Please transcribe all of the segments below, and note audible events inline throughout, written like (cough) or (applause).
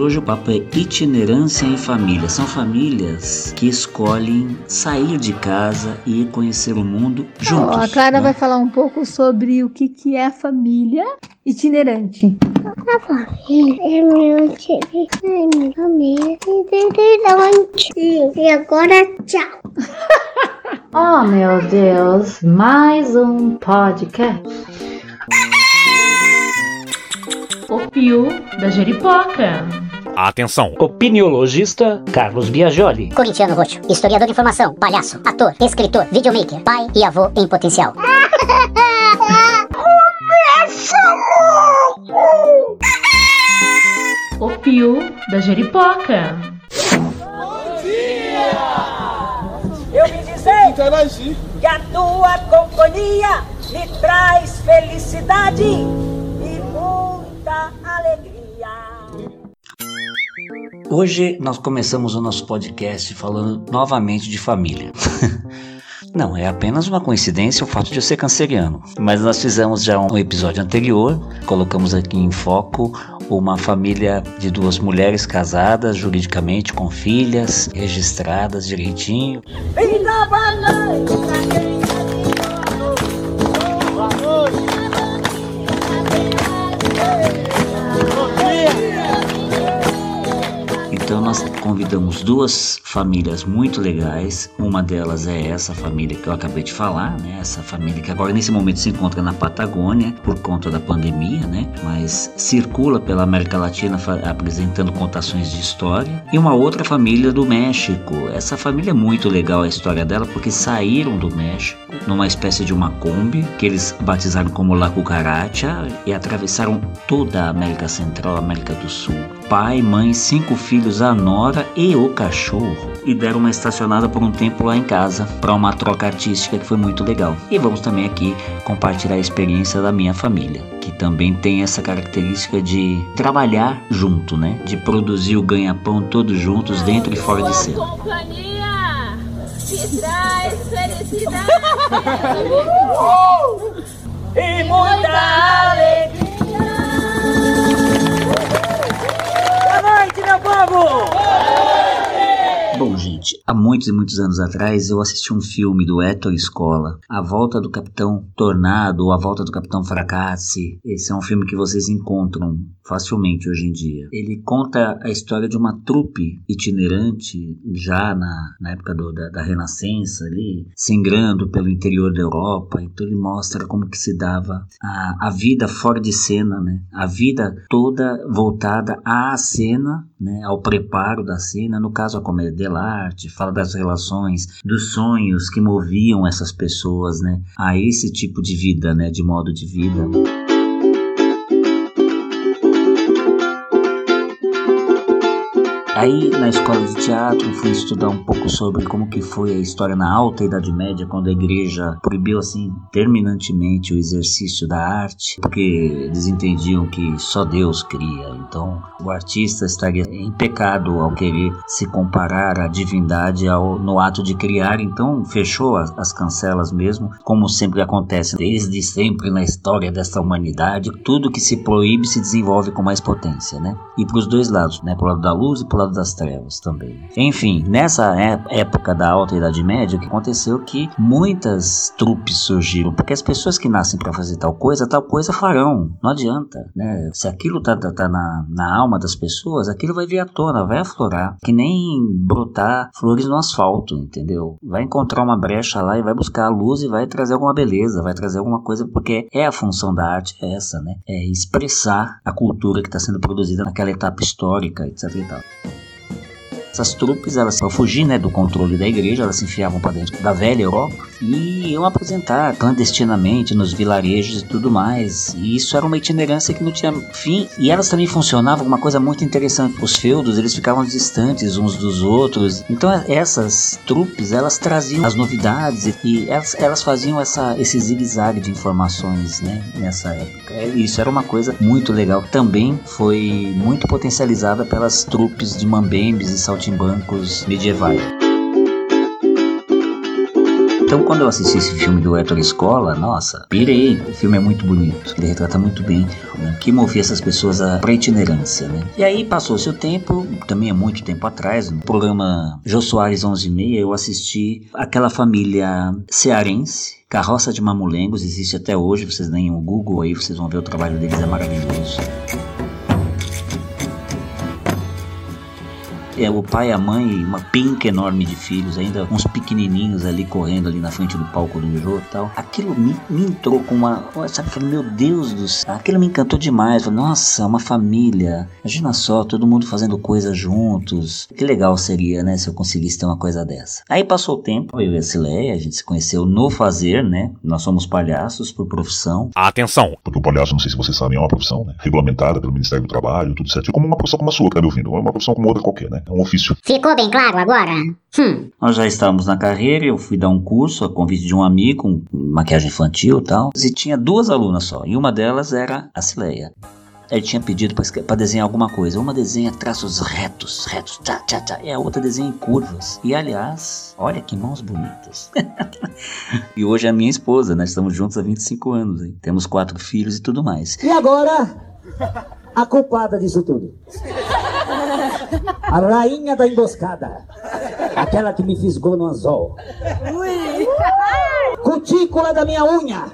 Hoje o papo é itinerância em família. São famílias que escolhem sair de casa e conhecer o mundo juntos. a Clara né? vai falar um pouco sobre o que, que é a família itinerante. A família é meu time, é minha família itinerante. E agora, tchau. (laughs) Oh meu Deus, mais um podcast. O Pio da Jeripoca. Atenção! Opiniologista Carlos Biagioli. Corintiano Roxo, historiador de informação, palhaço, ator, escritor, videomaker, pai e avô em potencial. (laughs) O Pio da Jeripoca. Eu vim dizer que a tua companhia me traz felicidade e muita alegria. Hoje nós começamos o nosso podcast falando novamente de família. (laughs) Não, é apenas uma coincidência o fato de eu ser canceriano. Mas nós fizemos já um episódio anterior, colocamos aqui em foco uma família de duas mulheres casadas juridicamente com filhas registradas direitinho. Nós convidamos duas famílias muito legais. Uma delas é essa família que eu acabei de falar, né? Essa família que agora nesse momento se encontra na Patagônia por conta da pandemia, né? Mas circula pela América Latina apresentando contações de história. E uma outra família do México. Essa família é muito legal a história dela porque saíram do México numa espécie de uma Kombi que eles batizaram como La Cucaracha e atravessaram toda a América Central, América do Sul. Pai, mãe, cinco filhos, a nora e o cachorro. E deram uma estacionada por um tempo lá em casa para uma troca artística que foi muito legal. E vamos também aqui compartilhar a experiência da minha família, que também tem essa característica de trabalhar junto, né? De produzir o ganha-pão todos juntos, dentro e fora de cena. companhia te traz felicidade (laughs) e muita alegria. Povo! Bom, gente, há muitos e muitos anos atrás eu assisti um filme do Héctor Escola, A Volta do Capitão Tornado ou A Volta do Capitão Fracasse. Esse é um filme que vocês encontram facilmente hoje em dia. Ele conta a história de uma trupe itinerante já na, na época do- da, da Renascença ali, singrando pelo interior da Europa. Então ele mostra como que se dava a, a vida fora de cena, né? A vida toda voltada à cena, né? Ao preparo da cena, no caso a comédia dell'arte, fala das relações, dos sonhos que moviam essas pessoas, né? A esse tipo de vida, né? De modo de vida. Aí na escola de teatro fui estudar um pouco sobre como que foi a história na alta Idade Média, quando a igreja proibiu assim terminantemente o exercício da arte, porque eles entendiam que só Deus cria. Então o artista estaria em pecado ao querer se comparar à divindade ao, no ato de criar. Então fechou as, as cancelas mesmo, como sempre acontece desde sempre na história desta humanidade. Tudo que se proíbe se desenvolve com mais potência, né? E para os dois lados, né? Pro lado da luz e pro lado das trevas também. Enfim, nessa é- época da Alta Idade Média, o que aconteceu é que muitas trupes surgiram, porque as pessoas que nascem para fazer tal coisa, tal coisa farão. Não adianta, né? Se aquilo tá, tá, tá na, na alma das pessoas, aquilo vai vir à tona, vai aflorar. Que nem brotar flores no asfalto, entendeu? Vai encontrar uma brecha lá e vai buscar a luz e vai trazer alguma beleza, vai trazer alguma coisa, porque é a função da arte, é essa, né? É expressar a cultura que está sendo produzida naquela etapa histórica, etc e tal. Essas trupes, elas, para fugir né, do controle da igreja, elas se enfiavam para dentro da velha Europa e iam apresentar clandestinamente nos vilarejos e tudo mais. E isso era uma itinerância que não tinha fim. E elas também funcionavam uma coisa muito interessante. Os feudos, eles ficavam distantes uns dos outros. Então essas trupes, elas traziam as novidades e, e elas, elas faziam essa, esse zigue-zague de informações né, nessa época. É, Isso era uma coisa muito legal. Também foi muito potencializada pelas trupes de mambembes e saltimbancos medievais. Então, quando eu assisti esse filme do Héctor Escola, nossa, pirei. O filme é muito bonito. Ele retrata muito bem né, que movia essas pessoas à pra itinerância, né? E aí passou-se o tempo, também é muito tempo atrás, no programa Jô Soares 11 e meia, eu assisti aquela família cearense Carroça de Mamulengos existe até hoje, vocês deem o Google aí, vocês vão ver o trabalho deles, é maravilhoso. É o pai, a mãe e uma pinca enorme de filhos, ainda uns pequenininhos ali correndo ali na frente do palco do jogo e tal. Aquilo me, me entrou com uma. Sabe, falei, meu Deus do céu. Aquilo me encantou demais. Falei, nossa, uma família. Imagina só, todo mundo fazendo coisas juntos. Que legal seria, né, se eu conseguisse ter uma coisa dessa. Aí passou o tempo, eu e a Cileia, a gente se conheceu no fazer, né? Nós somos palhaços por profissão. Atenção! Porque o palhaço, não sei se vocês sabem, é uma profissão, né? Regulamentada pelo Ministério do Trabalho, tudo certo. Como uma profissão como a sua, que tá me ouvindo. É uma profissão como outra qualquer, né? É um ofício. Ficou bem claro agora? Hum. Nós já estávamos na carreira, eu fui dar um curso a convite de um amigo, com maquiagem infantil e tal. E tinha duas alunas só, e uma delas era a Cileia. Ele tinha pedido para desenhar alguma coisa. Uma desenha traços retos, retos, tchá, tchá, tchá, e a outra desenha em curvas. E aliás, olha que mãos bonitas. (laughs) e hoje é a minha esposa, nós estamos juntos há 25 anos. Hein? Temos quatro filhos e tudo mais. E agora, a culpada disso tudo. A rainha da emboscada. Aquela que me fisgou no anzol. Cutícula da minha unha.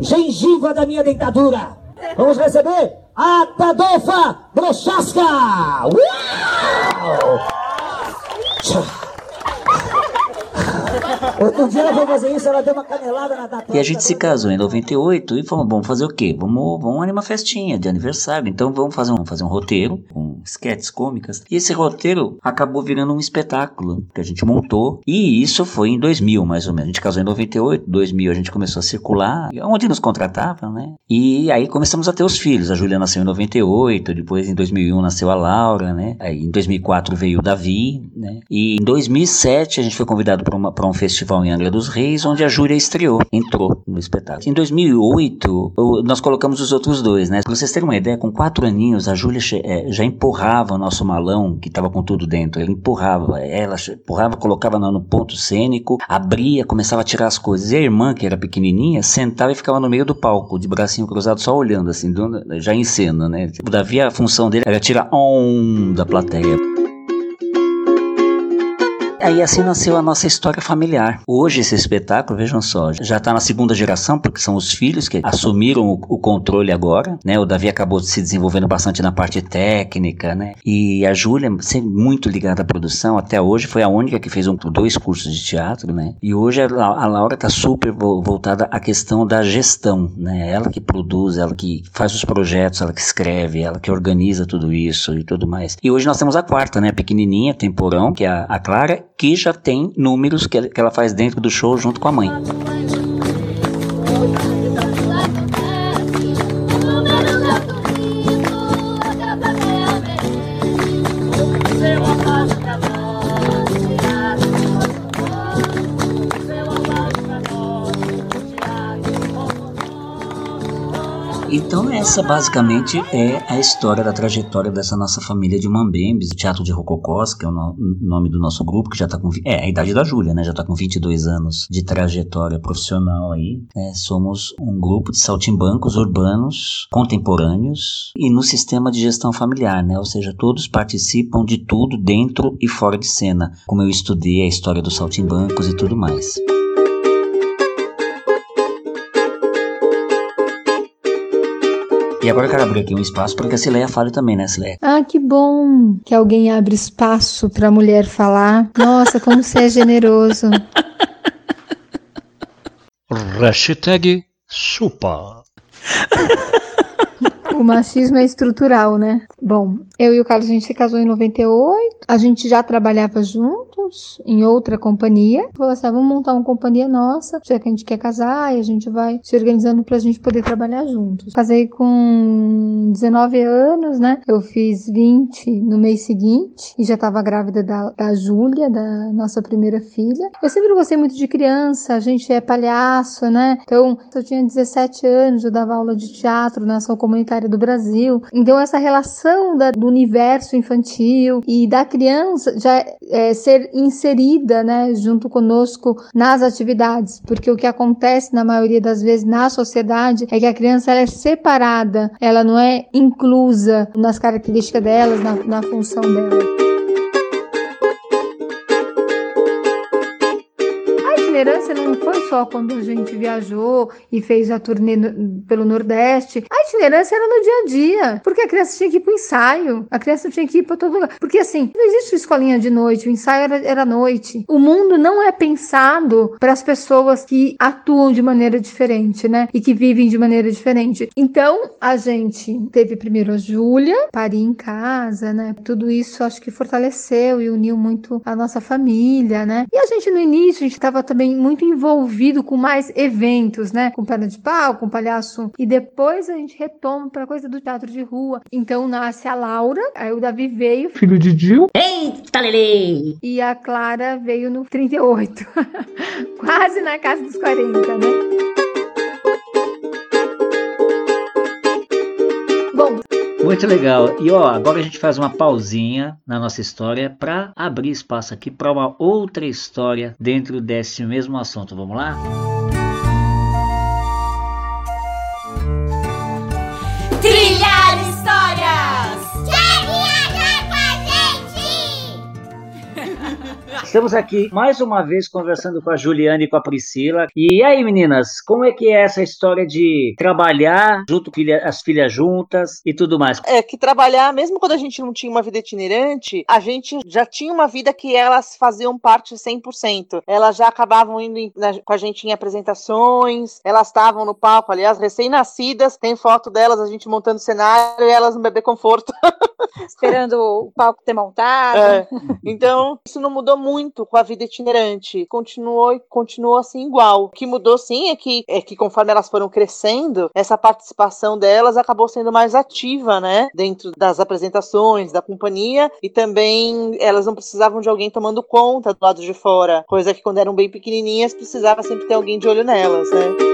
Gengiva da minha dentadura. Vamos receber a Tadofa Brochasca. Uau! Tchau. Outro dia ela foi fazer isso, ela deu uma canelada na da E a gente se casou em 98 e falou, vamos fazer o quê? Vamos, vamos animar uma festinha de aniversário. Então vamos fazer um, fazer um roteiro com sketches cômicas. E esse roteiro acabou virando um espetáculo que a gente montou. E isso foi em 2000, mais ou menos. A gente casou em 98, 2000 a gente começou a circular, onde nos contratavam, né? E aí começamos a ter os filhos. A Júlia nasceu em 98, depois em 2001 nasceu a Laura, né? Aí em 2004 veio o Davi, né? E em 2007 a gente foi convidado para um festival em Angra dos Reis, onde a Júlia estreou, entrou no espetáculo. Em 2008, nós colocamos os outros dois, né? Pra vocês terem uma ideia, com quatro aninhos, a Júlia é, já empurrava o nosso malão, que tava com tudo dentro. Ela empurrava, ela empurrava, colocava no ponto cênico, abria, começava a tirar as coisas. E a irmã, que era pequenininha, sentava e ficava no meio do palco, de bracinho cruzado, só olhando, assim, já em cena, né? O Davi, a função dele era tirar on da plateia. Aí assim nasceu a nossa história familiar. Hoje esse espetáculo, vejam só, já está na segunda geração, porque são os filhos que assumiram o, o, controle agora, né? O Davi acabou se desenvolvendo bastante na parte técnica, né? E a Júlia, sempre muito ligada à produção, até hoje foi a única que fez um, dois cursos de teatro, né? E hoje a, a Laura está super voltada à questão da gestão, né? Ela que produz, ela que faz os projetos, ela que escreve, ela que organiza tudo isso e tudo mais. E hoje nós temos a quarta, né? Pequenininha, temporão, que é a, a Clara, que já tem números que ela faz dentro do show junto com a mãe. Então essa basicamente é a história da trajetória dessa nossa família de Mambembes, Teatro de Rococós, que é o no nome do nosso grupo, que já tá com... É, a idade da Júlia, né? Já tá com 22 anos de trajetória profissional aí. É, somos um grupo de saltimbancos urbanos contemporâneos e no sistema de gestão familiar, né? Ou seja, todos participam de tudo dentro e fora de cena, como eu estudei a história dos saltimbancos e tudo mais. E agora eu quero abrir aqui um espaço para que a Cileia fale também, né, Cileia? Ah, que bom que alguém abre espaço para a mulher falar. Nossa, como você é generoso. Hashtag chupa. O machismo é estrutural, né? Bom, eu e o Carlos, a gente se casou em 98. A gente já trabalhava juntos em outra companhia. Falou assim, ah, vamos montar uma companhia nossa, já que a gente quer casar e a gente vai se organizando pra gente poder trabalhar juntos. Casei com 19 anos, né? Eu fiz 20 no mês seguinte e já tava grávida da, da Júlia, da nossa primeira filha. Eu sempre gostei muito de criança, a gente é palhaço, né? Então, eu tinha 17 anos, eu dava aula de teatro na ação comunitária do Brasil. Então, essa relação da, do universo infantil e da criança já é, ser ser inserida, né, junto conosco nas atividades, porque o que acontece na maioria das vezes na sociedade é que a criança ela é separada, ela não é inclusa nas características delas, na, na função dela. Foi só quando a gente viajou e fez a turnê no, pelo Nordeste. A itinerância era no dia a dia, porque a criança tinha que ir pro ensaio, a criança tinha que ir para todo lugar. Porque assim, não existe escolinha de noite, o ensaio era, era noite. O mundo não é pensado para as pessoas que atuam de maneira diferente, né? E que vivem de maneira diferente. Então, a gente teve primeiro a Júlia, parir em casa, né? Tudo isso acho que fortaleceu e uniu muito a nossa família, né? E a gente no início, a gente estava também muito envolvido com mais eventos, né? Com perna de pau, com palhaço. E depois a gente retoma pra coisa do teatro de rua. Então nasce a Laura, aí o Davi veio. Filho de Gil. Eita, Lele! E a Clara veio no 38. (laughs) Quase na casa dos 40, né? Muito legal. E ó, agora a gente faz uma pausinha na nossa história para abrir espaço aqui para uma outra história dentro desse mesmo assunto. Vamos lá? Estamos aqui mais uma vez conversando com a Juliana e com a Priscila. E aí, meninas, como é que é essa história de trabalhar junto filha, as filhas juntas e tudo mais? É que trabalhar, mesmo quando a gente não tinha uma vida itinerante, a gente já tinha uma vida que elas faziam parte 100%. Elas já acabavam indo em, na, com a gente em apresentações, elas estavam no palco, aliás, recém-nascidas, tem foto delas, a gente montando cenário e elas no bebê conforto. (laughs) Esperando o palco ter montado. É. Então, isso não mudou muito com a vida itinerante. Continuou e continuou assim igual. O que mudou sim é que, é que conforme elas foram crescendo, essa participação delas acabou sendo mais ativa, né? Dentro das apresentações, da companhia, e também elas não precisavam de alguém tomando conta do lado de fora. Coisa que quando eram bem pequenininhas precisava sempre ter alguém de olho nelas, né?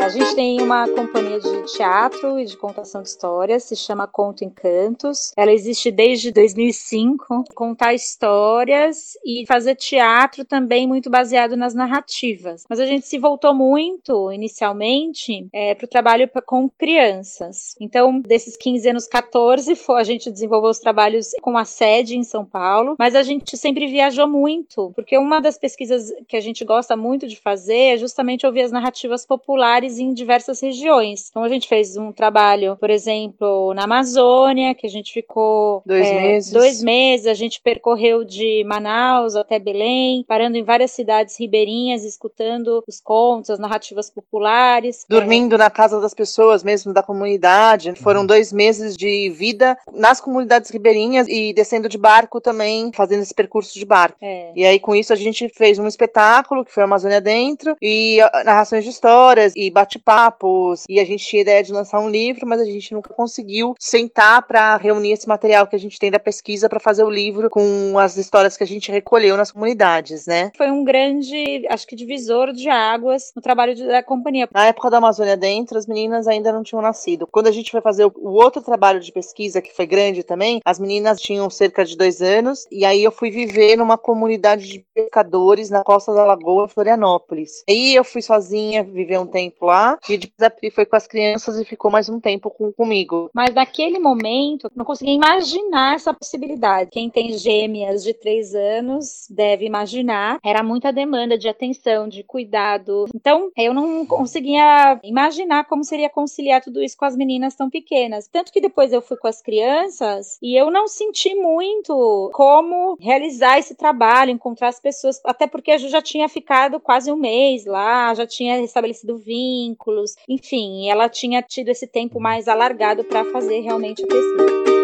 A gente tem uma companhia de teatro e de contação de histórias, se chama Conto Encantos. Ela existe desde 2005. Contar histórias e fazer teatro também muito baseado nas narrativas. Mas a gente se voltou muito, inicialmente, é, para o trabalho com crianças. Então, desses 15 anos, 14, foi, a gente desenvolveu os trabalhos com a sede em São Paulo, mas a gente sempre viajou muito, porque uma das pesquisas que a gente gosta muito de fazer é justamente ouvir as narrativas populares em diversas regiões. Então a gente fez um trabalho, por exemplo, na Amazônia, que a gente ficou dois, é, meses. dois meses. A gente percorreu de Manaus até Belém, parando em várias cidades ribeirinhas, escutando os contos, as narrativas populares. Dormindo é. na casa das pessoas mesmo, da comunidade. Foram dois meses de vida nas comunidades ribeirinhas e descendo de barco também, fazendo esse percurso de barco. É. E aí, com isso, a gente fez um espetáculo, que foi a Amazônia Dentro, e narrações de histórias, e bate-papos, e a gente tinha ideia de lançar um livro, mas a gente nunca conseguiu sentar para reunir esse material que a gente tem da pesquisa para fazer o livro com as histórias que a gente recolheu nas comunidades, né? Foi um grande, acho que divisor de águas no trabalho da companhia. Na época da Amazônia Dentro, as meninas ainda não tinham nascido. Quando a gente foi fazer o, o outro trabalho de pesquisa, que foi grande também, as meninas tinham cerca de dois anos, e aí eu fui viver numa comunidade de pescadores na costa da Lagoa, Florianópolis. Aí eu fui sozinha viver um tempo lá. E depois a Pri foi com as crianças e ficou mais um tempo com, comigo. Mas naquele momento, não conseguia imaginar essa possibilidade. Quem tem gêmeas de três anos deve imaginar. Era muita demanda de atenção, de cuidado. Então, eu não conseguia imaginar como seria conciliar tudo isso com as meninas tão pequenas. Tanto que depois eu fui com as crianças e eu não senti muito como realizar esse trabalho, encontrar as pessoas, até porque eu já tinha ficado quase um mês lá, já tinha estabelecido vínculo vínculos, enfim, ela tinha tido esse tempo mais alargado para fazer realmente a pesquisa.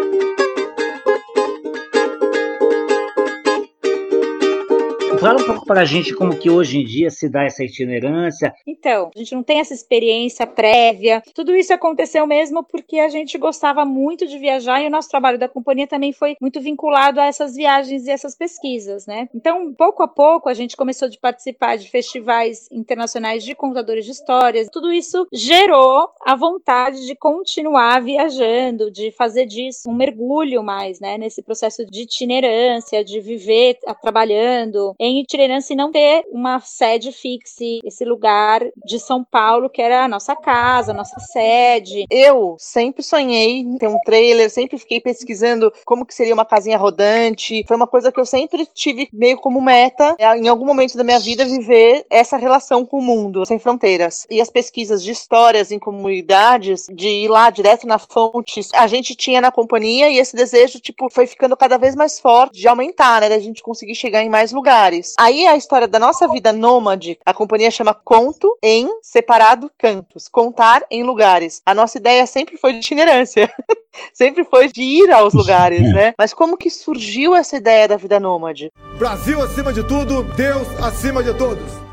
Fala um pouco para a gente como que hoje em dia se dá essa itinerância. Então, a gente não tem essa experiência prévia. Tudo isso aconteceu mesmo porque a gente gostava muito de viajar e o nosso trabalho da companhia também foi muito vinculado a essas viagens e essas pesquisas, né? Então, pouco a pouco, a gente começou a participar de festivais internacionais de contadores de histórias. Tudo isso gerou a vontade de continuar viajando, de fazer disso um mergulho mais, né, nesse processo de itinerância, de viver trabalhando em itinerância e não ter uma sede fixa, esse lugar de São Paulo que era a nossa casa, a nossa sede. Eu sempre sonhei em ter um trailer, sempre fiquei pesquisando como que seria uma casinha rodante. Foi uma coisa que eu sempre tive meio como meta, é, em algum momento da minha vida, viver essa relação com o mundo, sem fronteiras. E as pesquisas de histórias em comunidades, de ir lá direto na fonte, a gente tinha na companhia e esse desejo, tipo, foi ficando cada vez mais forte de aumentar, né? Da gente conseguir chegar em mais lugares. Aí a história da nossa vida nômade, a companhia chama Conto em Separado Cantos. Contar em lugares. A nossa ideia sempre foi de itinerância. (laughs) sempre foi de ir aos lugares, né? Mas como que surgiu essa ideia da vida nômade? Brasil acima de tudo, Deus acima de todos.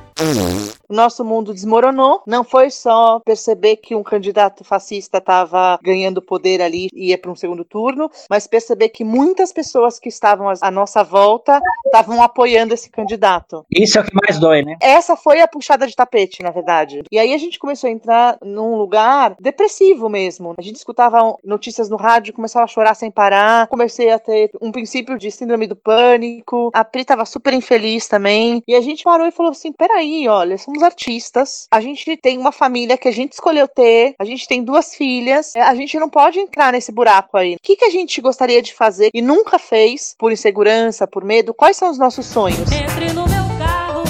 O nosso mundo desmoronou. Não foi só perceber que um candidato fascista estava ganhando poder ali e ia para um segundo turno, mas perceber que muitas pessoas que estavam à nossa volta estavam apoiando esse candidato. Isso é o que mais dói, né? Essa foi a puxada de tapete, na verdade. E aí a gente começou a entrar num lugar depressivo mesmo. A gente escutava notícias no rádio, começava a chorar sem parar. Comecei a ter um princípio de síndrome do pânico. A Pri estava super infeliz também. E a gente parou e falou assim: peraí, olha, somos artistas, a gente tem uma família que a gente escolheu ter, a gente tem duas filhas, a gente não pode entrar nesse buraco aí. O que, que a gente gostaria de fazer e nunca fez por insegurança, por medo? Quais são os nossos sonhos? Entre no meu carro,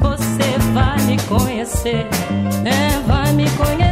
você vai me conhecer, é, vai me conhecer.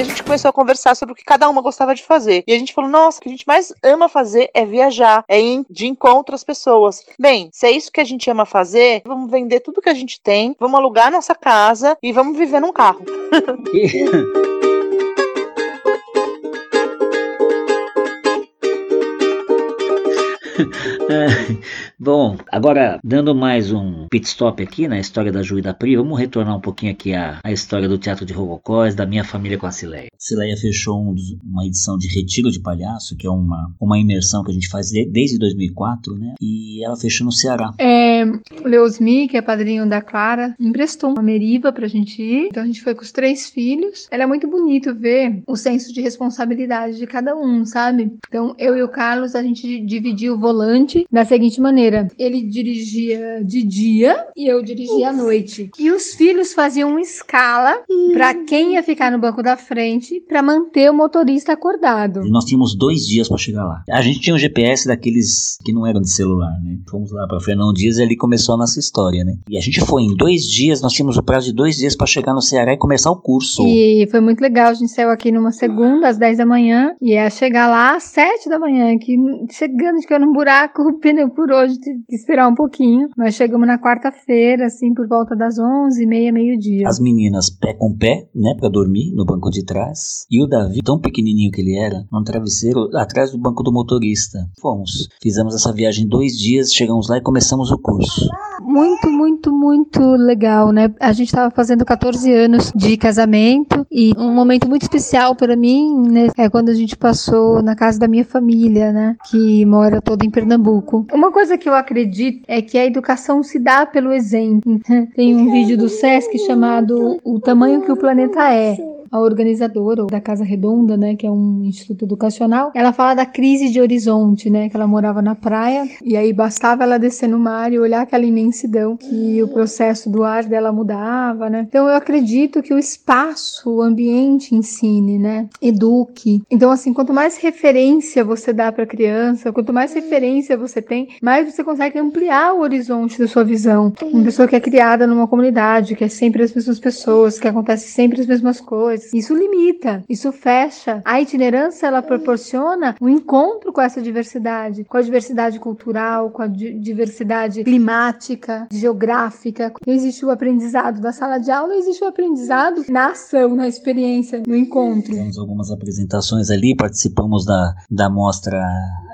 A gente começou a conversar sobre o que cada uma gostava de fazer. E a gente falou: nossa, o que a gente mais ama fazer é viajar, é ir de encontro às pessoas. Bem, se é isso que a gente ama fazer, vamos vender tudo que a gente tem, vamos alugar nossa casa e vamos viver num carro. (laughs) (laughs) Bom, agora dando mais um pit stop aqui na história da Ju e da Pri, vamos retornar um pouquinho aqui à, à história do Teatro de Rococós, da minha família com a Cileia. A Cileia fechou um uma edição de Retiro de Palhaço, que é uma, uma imersão que a gente faz de, desde 2004, né? E ela fechou no Ceará. É, o Leosmi, que é padrinho da Clara, emprestou uma meriva pra gente ir. Então a gente foi com os três filhos. Era muito bonito ver o senso de responsabilidade de cada um, sabe? Então eu e o Carlos, a gente dividiu o volante da seguinte maneira: ele dirigia de dia e eu dirigia à noite. E os filhos faziam uma escala para quem ia ficar no banco da frente para manter o motorista acordado. E nós tínhamos dois dias para chegar lá. A gente tinha um GPS daqueles que não eram de celular, né? Fomos lá para Fernão Dias e ali começou a nossa história, né? E a gente foi em dois dias, nós tínhamos o prazo de dois dias para chegar no Ceará e começar o curso. E foi muito legal. A gente saiu aqui numa segunda, às 10 da manhã, e ia chegar lá às 7 da manhã, que chegando, a gente caiu num buraco, o pneu por hoje, tive que esperar um pouquinho. Mas chegamos na quarta-feira, assim, por volta das 11, meia, meio-dia. As meninas pé com pé, né, para dormir no banco de trás. E o Davi, tão pequenininho que ele era, num travesseiro atrás do banco do motorista. Fomos. Fizemos essa viagem dois dias, chegamos lá e começamos o curso. Muito, muito, muito legal, né? A gente estava fazendo 14 anos de casamento e um momento muito especial para mim, né, é quando a gente passou na casa da minha família, né, que mora toda em Pernambuco. Uma coisa que eu acredito é que a educação se dá pelo exemplo. (laughs) Tem um vídeo do SESC chamado O Tamanho que o Planeta É a organizadora da Casa Redonda, né, que é um instituto educacional, ela fala da crise de horizonte, né, que ela morava na praia e aí bastava ela descer no mar e olhar aquela imensidão que o processo do ar dela mudava, né? Então eu acredito que o espaço, o ambiente ensine, né, eduque. Então assim, quanto mais referência você dá para a criança, quanto mais referência você tem, mais você consegue ampliar o horizonte da sua visão. Uma pessoa que é criada numa comunidade, que é sempre as mesmas pessoas, que acontece sempre as mesmas coisas. Isso limita, isso fecha. A itinerância ela proporciona um encontro com essa diversidade, com a diversidade cultural, com a di diversidade climática, geográfica. Não existe o aprendizado da sala de aula, existe o aprendizado na ação, na experiência, no encontro. Fizemos algumas apresentações ali, participamos da, da mostra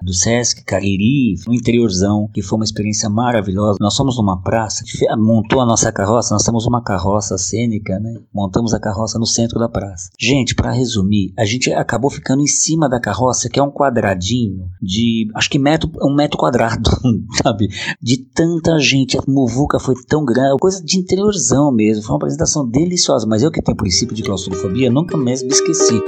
do Sesc Cariri, no interiorzão, que foi uma experiência maravilhosa. Nós fomos numa praça, montou a nossa carroça, nós temos uma carroça cênica, né? Montamos a carroça no centro da praça. Gente, para resumir, a gente acabou ficando em cima da carroça, que é um quadradinho de, acho que metro, um metro quadrado, (laughs) sabe? De tanta gente, a muvuca foi tão grande, coisa de interiorzão mesmo. Foi uma apresentação deliciosa, mas eu que tenho princípio de claustrofobia, nunca mesmo me esqueci.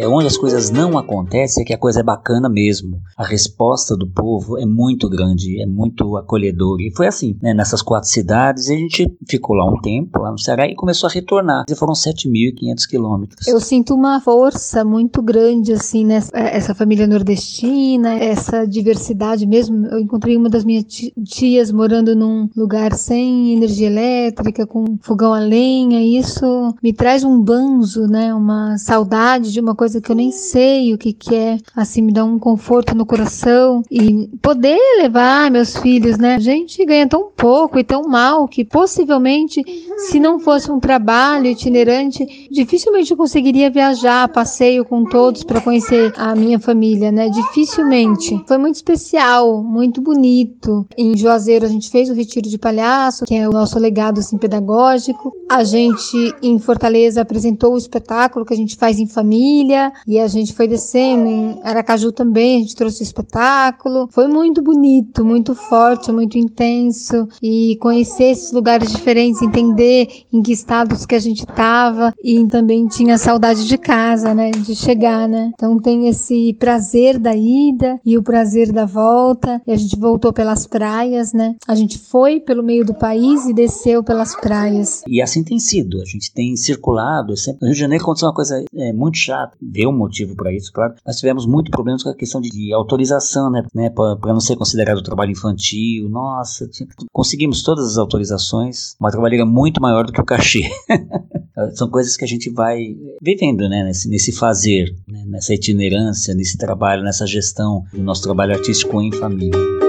É onde as coisas não acontecem é que a coisa é bacana mesmo. A resposta do povo é muito grande, é muito acolhedor. E foi assim, né, nessas quatro cidades, a gente ficou lá um tempo, lá no Ceará, e começou a retornar. E foram 7.500 quilômetros. Eu sinto uma força muito grande, assim, nessa essa família nordestina, essa diversidade mesmo. Eu encontrei uma das minhas tias morando num lugar sem energia elétrica, com fogão a lenha. E isso me traz um banzo, né, uma saudade de uma coisa coisa que eu nem sei o que, que é, assim, me dá um conforto no coração e poder levar meus filhos, né? A gente ganha tão pouco e tão mal que possivelmente, se não fosse um trabalho itinerante, dificilmente eu conseguiria viajar passeio com todos para conhecer a minha família, né? Dificilmente. Foi muito especial, muito bonito. Em Juazeiro a gente fez o retiro de palhaço, que é o nosso legado assim pedagógico. A gente em Fortaleza apresentou o espetáculo que a gente faz em família e a gente foi descendo em Aracaju também, a gente trouxe o espetáculo. Foi muito bonito, muito forte, muito intenso e conhecer esses lugares diferentes, entender em que estados que a gente estava e também tinha saudade de casa, né, de chegar, né? Então tem esse prazer da ida e o prazer da volta. E a gente voltou pelas praias, né? A gente foi pelo meio do país e desceu pelas praias. E assim tem sido. A gente tem circulado. Sempre... Rio de Janeiro aconteceu uma coisa é, muito chata deu motivo para isso, claro. Nós tivemos muito problemas com a questão de, de autorização, né, né para não ser considerado trabalho infantil. Nossa, tinha, conseguimos todas as autorizações, uma trabalheira muito maior do que o cachê. (laughs) São coisas que a gente vai vivendo, né, nesse, nesse fazer, né, nessa itinerância, nesse trabalho, nessa gestão do nosso trabalho artístico em família.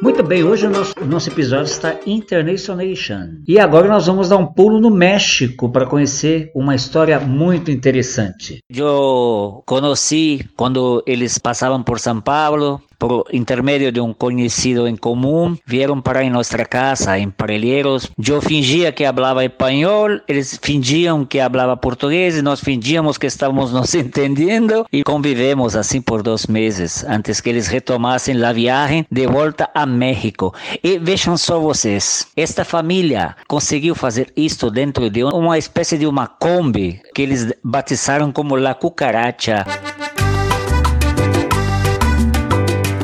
Muito bem, hoje o nosso, o nosso episódio está Internationation. E agora nós vamos dar um pulo no México para conhecer uma história muito interessante. Eu conheci quando eles passavam por São Paulo, por intermedio de un conocido en común, vieron para en nuestra casa, en Parelheiros. Yo fingía que hablaba español, ellos fingían que hablaba portugués y nos fingíamos que estábamos (laughs) nos entendiendo y convivemos así por dos meses antes que eles retomassem la viagem de volta a México. E vejam só vocês, esta família conseguiu fazer isto dentro de uma espécie de uma Kombi que eles batizaram como La Cucaracha.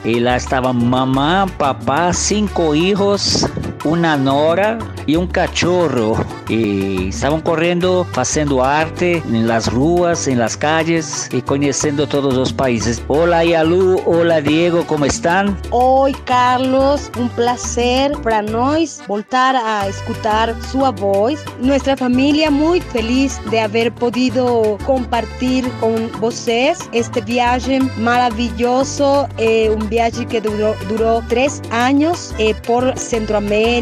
Y lá estaban mamá, papá, cinco hijos, una nora y un cachorro. Y estaban corriendo, haciendo arte en las ruas, en las calles y conociendo todos los países. Hola Yalu, hola Diego, ¿cómo están? Oi Carlos, um prazer para nós voltar a escutar sua voz. Nuestra família muito feliz de haver podido compartilhar com vocês este viagem maravilhoso, eh, um viagem que durou, durou três anos eh, por Centroamérica,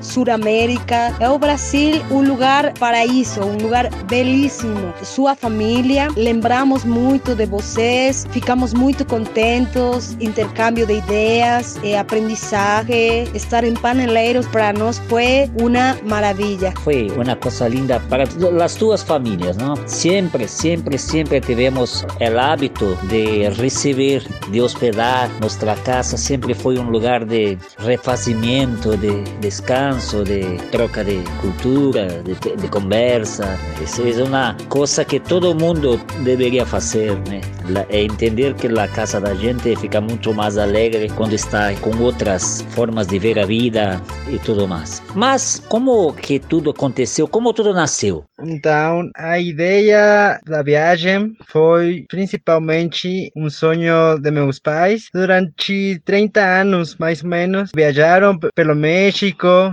Suramérica. É o Brasil um lugar paraíso, um lugar belíssimo. Sua família, lembramos muito de vocês, ficamos muito contentos, intercâmbio de ideias, eh, aprendizagem, estar em Paneleiros para nós foi uma maravilha. Foi uma coisa linda para as duas famílias, não? Sempre, sempre, sempre tivemos o hábito de receber, de hospedar. Nossa casa sempre foi um lugar de refazimento, de descanso, de troca de cultura, de, de conversa. Isso é uma coisa que todo mundo deveria fazer, né? É entender que a casa da gente fica muito mais alegre quando está com outras formas de ver a vida e tudo mais. Mas como que tudo aconteceu? Como tudo nasceu? Então, a ideia da viagem foi principalmente um sonho de meus pais. Durante 30 anos, mais ou menos, viajaram pelo México,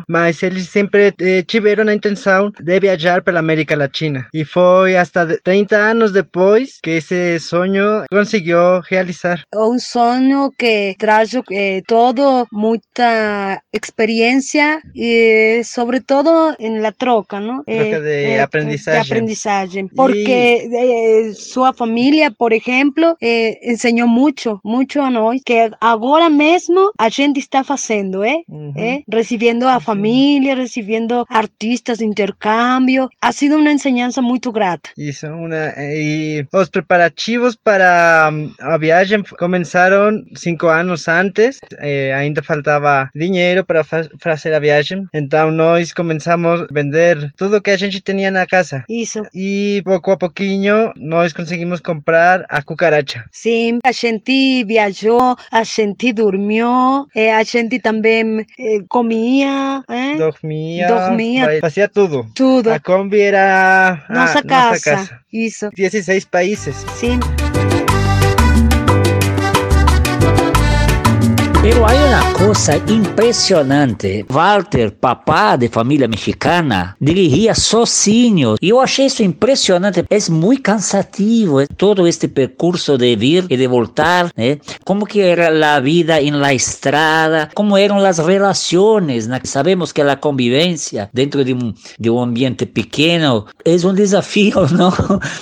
mas eles sempre eh, tiveram a intenção de viajar pela América Latina. E foi hasta de- 30 anos depois que esse sonho conseguiu realizar. un sueño que trajo eh, todo mucha experiencia y sobre todo en la troca, ¿no? Troca de aprendizaje. De aprendizaje. Porque eh, su familia, por ejemplo, eh, enseñó mucho, mucho a nós que agora mesmo a gente está fazendo, ¿eh? ¿Eh? Recibiendo a familia, recibiendo artistas de intercambio. Ha sido una enseñanza muy grata. Isso, una, e os preparativos para hum, a viagem f- começaram cinco anos antes, eh, ainda faltava dinheiro para fa fazer a viagem, então nós começamos a vender tudo que a gente tinha na casa. Isso. E pouco a pouquinho nós conseguimos comprar a cucaracha. Sim, a gente viajou, a gente dormiu, eh, a gente também eh, comia, eh? Dormia, Dormia. vai- fazia tudo. Tudo. A Kombi era a Nossa nossa casa. casa. Isso. 16 países. Sim. Pero hay una cosa impressionante. Walter, papá de família mexicana, dirigia sozinho. E eu achei isso impressionante. É muito cansativo eh, todo este percurso de vir e de voltar, né? Como que era a vida em la estrada, como eram as relações. né? Sabemos que a convivência dentro de um, de um ambiente pequeno é um desafio, (laughs) não?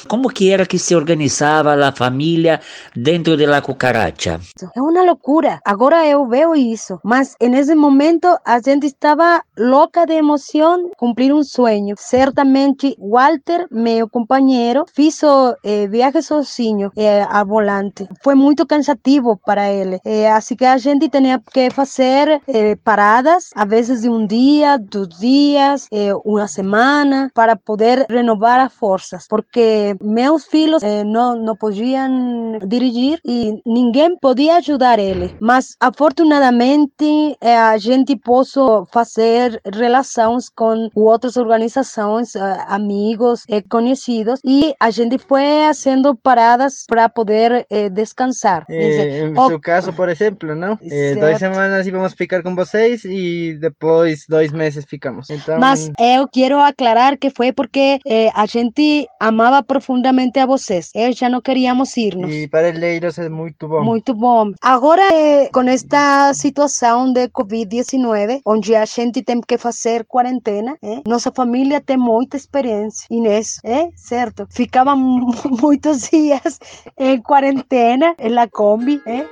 Como que era que se organizava a família dentro de la cucaracha? É uma loucura. Agora eu veo isso. Mas nesse momento a gente estava louca de emoção cumprir um sonho. Certamente Walter, meu companheiro, fez o eh, viagem sozinho eh, a volante. Foi muito cansativo para ele. Eh, assim que a gente tinha que fazer eh, paradas, às vezes de um dia, dois dias, eh, uma semana, para poder renovar as forças. Porque meus filhos eh, não, não podiam dirigir e ninguém podia ajudar ele. Mas afortunadamente eh, a gente pôde fazer relações com outras organizações, eh, amigos, eh, conhecidos e a gente foi fazendo paradas para poder eh, descansar. Eh, em seu caso, por exemplo, não? Eh, duas semanas íamos ficar com vocês e depois dois meses ficamos. Então, Mas eu quero aclarar que foi porque a gente amava profundamente a vocês. Eu já não queríamos irnos. e para eleiros é muito bom. Muito bom. Agora, com esta situação de Covid-19, onde a gente tem que fazer quarentena, eh, nossa família tem muita experiência nisso, é certo? Ficava mu- (laughs) muitos dias em quarentena, na Kombi, eh?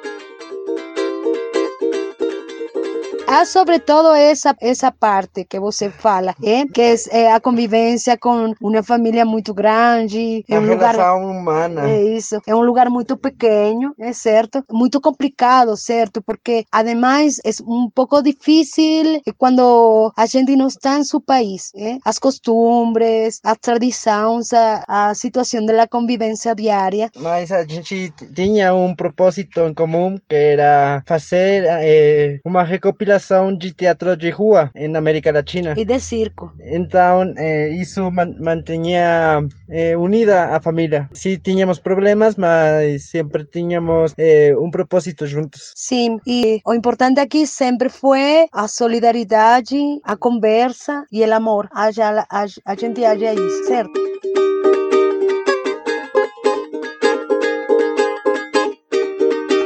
Há sobretudo essa essa parte que você fala, é que é, é a convivência com uma família muito grande, é a um lugar relação humana. é isso. É um lugar muito pequeno, é certo? Muito complicado, certo? Porque, ademais, é um pouco difícil quando a gente não está em seu país. é? As costumes, as tradições, a, a situação da convivência diária. Mas a gente tinha um propósito em comum que era fazer eh, uma recopilação de teatro de rua na América Latina. E de circo. Então, eh, isso man mantinha eh, unida a família. Sim, tínhamos problemas, mas sempre tínhamos eh, um propósito juntos. Sim, e o importante aqui sempre foi a solidariedade, a conversa e o amor. Haja, a, a gente haja isso, certo?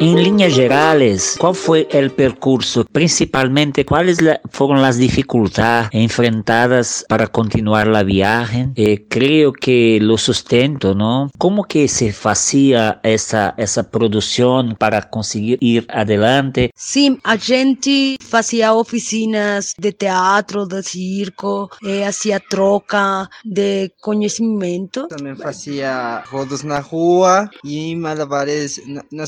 En líneas generales, ¿cuál fue el percurso? Principalmente, ¿cuáles la- fueron las dificultades enfrentadas para continuar la viaje? Eh, creo que lo sustento, ¿no? ¿Cómo que se hacía esa, esa producción para conseguir ir adelante? Sim, a gente fazia oficinas de teatro, de circo, eh, fazia troca de conhecimento. Também fazia rodos na rua e malabares na, na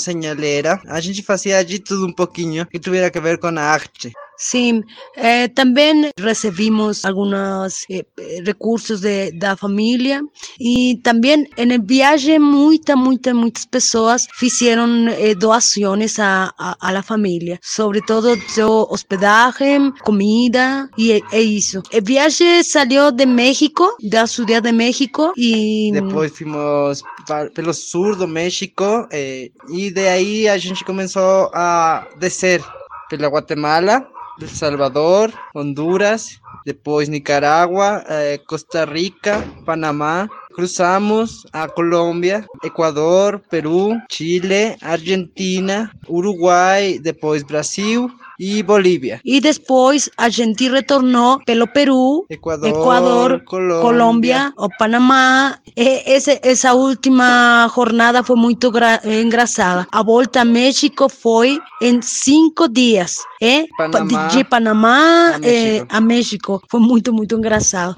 A gente fazia de tudo um pouquinho que tivesse a ver com a arte. Sim, eh, também recebimos alguns eh, recursos de, da família e também na viagem muitas, muitas, muitas pessoas fizeram eh, doações à, à, à família, sobretudo de hospedagem, comida e é, é isso. A viagem saiu de México, da cidade de México e Depois fomos pa- pelo sul do México eh, e daí a gente começou a descer pela Guatemala, El Salvador, Honduras, depois Nicarágua, eh, Costa Rica, Panamá. Cruzamos a Colômbia, Equador, Peru, Chile, Argentina, Uruguai, depois Brasil e Bolívia. E depois a gente retornou pelo Peru, Equador, Equador, Colômbia. Colômbia, o Panamá. E esse, essa última jornada foi muito gra- eh, engraçada. A volta a México foi em cinco dias. É? Panamá de Panamá a eh, México. a México. Foi muito, muito engraçado.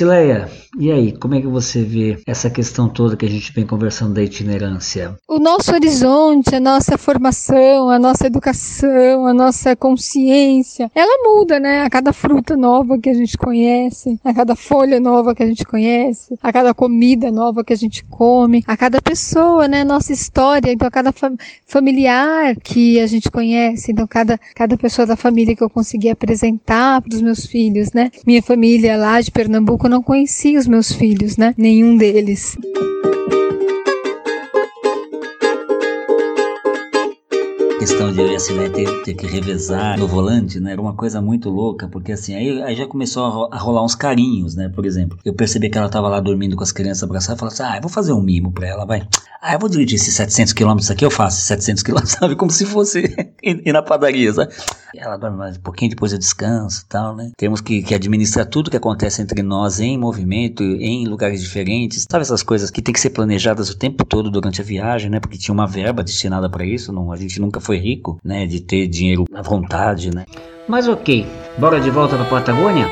Sileia, e aí, como é que você vê essa questão toda que a gente vem conversando da itinerância? O nosso horizonte, a nossa formação, a nossa educação, a nossa consciência, ela muda, né? A cada fruta nova que a gente conhece, a cada folha nova que a gente conhece, a cada comida nova que a gente come, a cada pessoa, né? Nossa história, então a cada fa- familiar que a gente conhece, então cada, cada pessoa da família que eu consegui apresentar para os meus filhos, né? Minha família lá de Pernambuco não conhecia os meus filhos, né? Nenhum deles. Questão de eu e a Sileia ter, ter que revezar no volante, né? Era uma coisa muito louca, porque assim, aí, aí já começou a, ro- a rolar uns carinhos, né? Por exemplo, eu percebi que ela tava lá dormindo com as crianças abraçadas, e falei assim, ah, eu vou fazer um mimo pra ela, vai. Ah, eu vou dirigir esses 700 quilômetros aqui, eu faço esses 700 quilômetros, (laughs) sabe? Como se fosse (laughs) ir, ir na padaria, sabe? E Ela dorme mais um pouquinho, depois eu descanso e tal, né? Temos que, que administrar tudo que acontece entre nós em movimento, em lugares diferentes, sabe? Essas coisas que tem que ser planejadas o tempo todo durante a viagem, né? Porque tinha uma verba destinada pra isso, não, a gente nunca foi rico, né? De ter dinheiro à vontade, né? Mas ok, bora de volta pra Patagônia?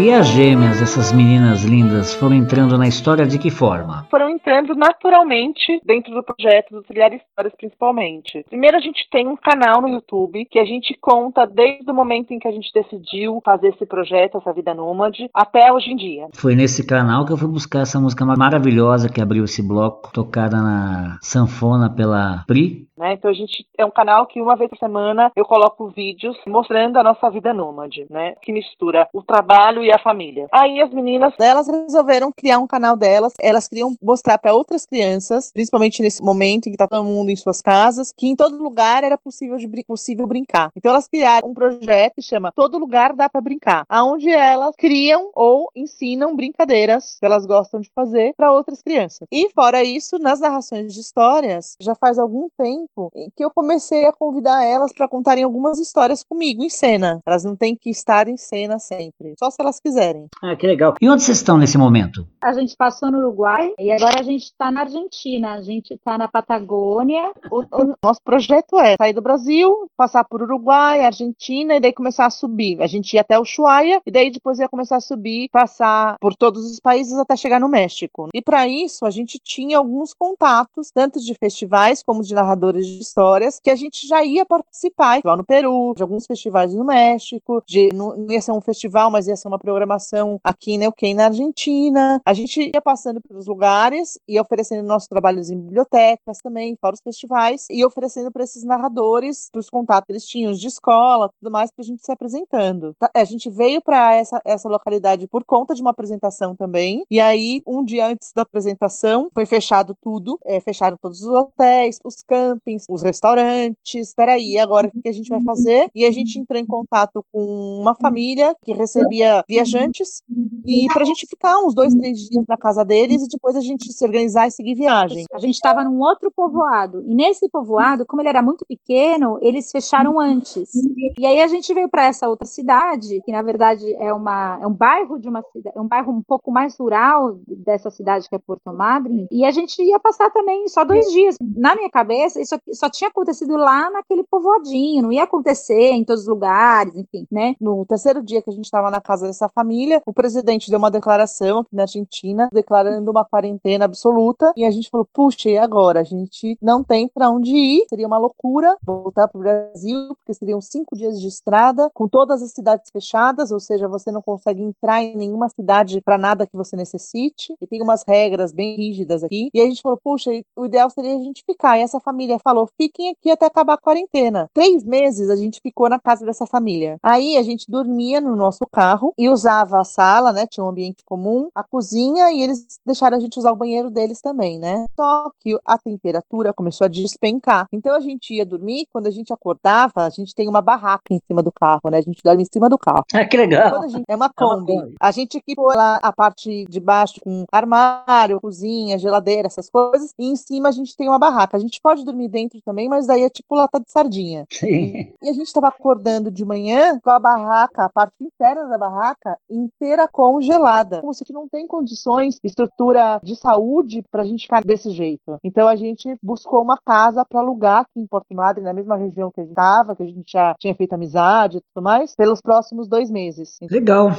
E as gêmeas, essas meninas lindas, foram entrando na história de que forma? foram entrando naturalmente dentro do projeto do Trilhar Histórias, principalmente. Primeiro, a gente tem um canal no YouTube que a gente conta desde o momento em que a gente decidiu fazer esse projeto, essa vida nômade, até hoje em dia. Foi nesse canal que eu fui buscar essa música maravilhosa que abriu esse bloco, tocada na sanfona pela Pri. né? Então a gente é um canal que uma vez por semana eu coloco vídeos mostrando a nossa vida nômade, né? Que mistura o trabalho e a família. Aí as meninas, elas resolveram criar um canal delas, elas queriam mostrar para outras crianças, principalmente nesse momento em que tá todo mundo em suas casas, que em todo lugar era possível, de, brin- possível brincar. Então elas criaram um projeto que chama Todo Lugar Dá para Brincar, aonde elas criam ou ensinam brincadeiras que elas gostam de fazer para outras crianças. E fora isso, nas narrações de histórias, já faz algum tempo em que eu comecei a convidar elas para contarem algumas histórias comigo em cena. Elas não têm que estar em cena sempre, só se elas quiserem. Ah, que legal. E onde vocês estão nesse momento? A gente passou no Uruguai e agora a gente está na Argentina. A gente está na Patagônia. O, o nosso projeto é sair do Brasil, passar por Uruguai, Argentina e daí começar a subir. A gente ia até o Ushuaia e daí depois ia começar a subir, passar por todos os países até chegar no México. E para isso a gente tinha alguns contatos, tanto de festivais como de narradores de histórias, que a gente já ia participar, igual no Peru, de alguns festivais no México, de não, não ia ser um festival, mas ia ser uma programação aqui em Neuquén, na Argentina. A gente ia passando pelos lugares e oferecendo nossos trabalhos em bibliotecas também, fora os festivais, e oferecendo para esses narradores, para os contatos que eles tinham de escola, tudo mais, para a gente se apresentando. Tá? A gente veio para essa, essa localidade por conta de uma apresentação também, e aí, um dia antes da apresentação, foi fechado tudo, é, fecharam todos os hotéis, os campings, os restaurantes. Peraí, agora o que a gente vai fazer? E a gente entrou em contato com uma família que recebia viajantes e pra gente ficar uns dois, três dias na casa deles e depois a gente se organizar e seguir viagem. A gente estava num outro povoado e nesse povoado, como ele era muito pequeno, eles fecharam antes. E aí a gente veio para essa outra cidade, que na verdade é uma é um bairro de uma cidade, é um bairro um pouco mais rural dessa cidade que é Porto Madryn, e a gente ia passar também só dois dias. Na minha cabeça, isso só tinha acontecido lá naquele povoadinho, não ia acontecer em todos os lugares, enfim, né? No terceiro dia que a gente estava na casa dessa família, o presidente deu uma declaração aqui na Argentina, declarando uma quarentena absoluta, e a gente falou: puxa, e agora? A gente não tem para onde ir, seria uma loucura voltar para o Brasil, porque seriam cinco dias de estrada, com todas as cidades fechadas, ou seja, você não consegue entrar em nenhuma cidade para nada que você necessite, e tem umas regras bem rígidas aqui. E a gente falou: puxa, o ideal seria a gente ficar. E essa família falou: fiquem aqui até acabar a quarentena. Três meses a gente ficou na casa dessa família. Aí a gente dormia no nosso carro e usava a sala, né? Tinha um ambiente comum, a cozinha, e eles deixaram a gente usar o banheiro deles também, né? Só que a temperatura começou a despencar. Então a gente ia dormir, quando a gente acordava, a gente tem uma barraca em cima do carro, né? A gente dorme em cima do carro. Ah, que legal. Gente, é uma Kombi. A gente equipou lá a parte de baixo com armário, cozinha, geladeira, essas coisas, e em cima a gente tem uma barraca. A gente pode dormir dentro também, mas daí é tipo lata de sardinha. Sim. E a gente estava acordando de manhã com a barraca, a parte interna da barraca, inteira congelada. Como se não tem condições, estrutura de saúde para a gente ficar desse jeito. Então a gente buscou uma casa para alugar aqui em Porto Madre, na mesma região que a gente estava, que a gente já tinha feito amizade e tudo mais, pelos próximos dois meses. Legal.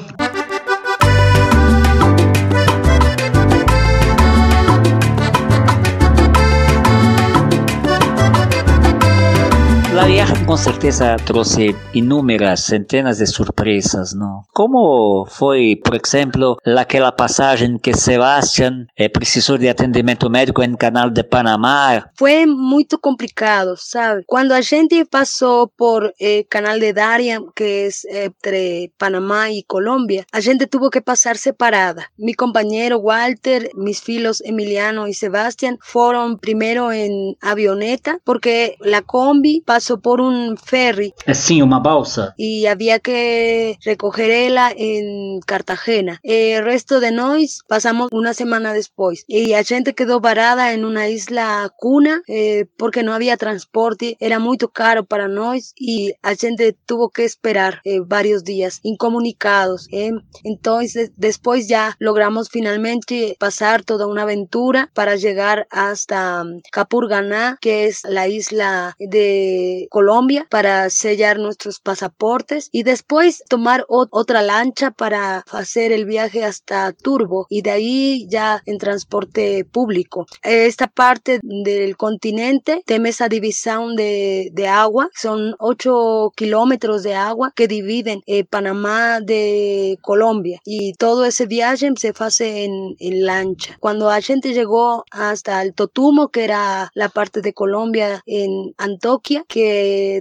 La viagem com certeza trouxe inúmeras, centenas de surpresas, não? Como foi, por exemplo, aquela passagem que Sebastián eh, precisou de atendimento médico em Canal de Panamá? Fue muito complicado, ¿sabe? Cuando a gente pasó por eh, Canal de Darien, que es entre Panamá y Colombia, a gente tuvo que pasar separada. Mi compañero Walter, mis filos Emiliano y Sebastián fueron primero en avioneta porque la combi pasó por un ferry Sim, uma balsa. y había que recogerla en Cartagena. El resto de nós pasamos una semana después y a gente quedó varada en una isla cuna eh, porque no había transporte, era muy caro para nós y a gente tuvo que esperar eh, varios días incomunicados. eh. Entonces después ya logramos finalmente pasar toda una aventura para llegar hasta mm, Capurganá, que es la isla de Colombia, para sellar nuestros pasaportes y después tomar otra lancha para hacer el viaje hasta Turbo y de ahí ya en transporte público. Esta parte del continente tiene esa división de, de agua, son 8 kilómetros de agua que dividen eh, Panamá de Colombia y todo ese viaje se hace en, en lancha. Cuando la gente llegó hasta el Totumo, que era la parte de Colombia en Antoquia, que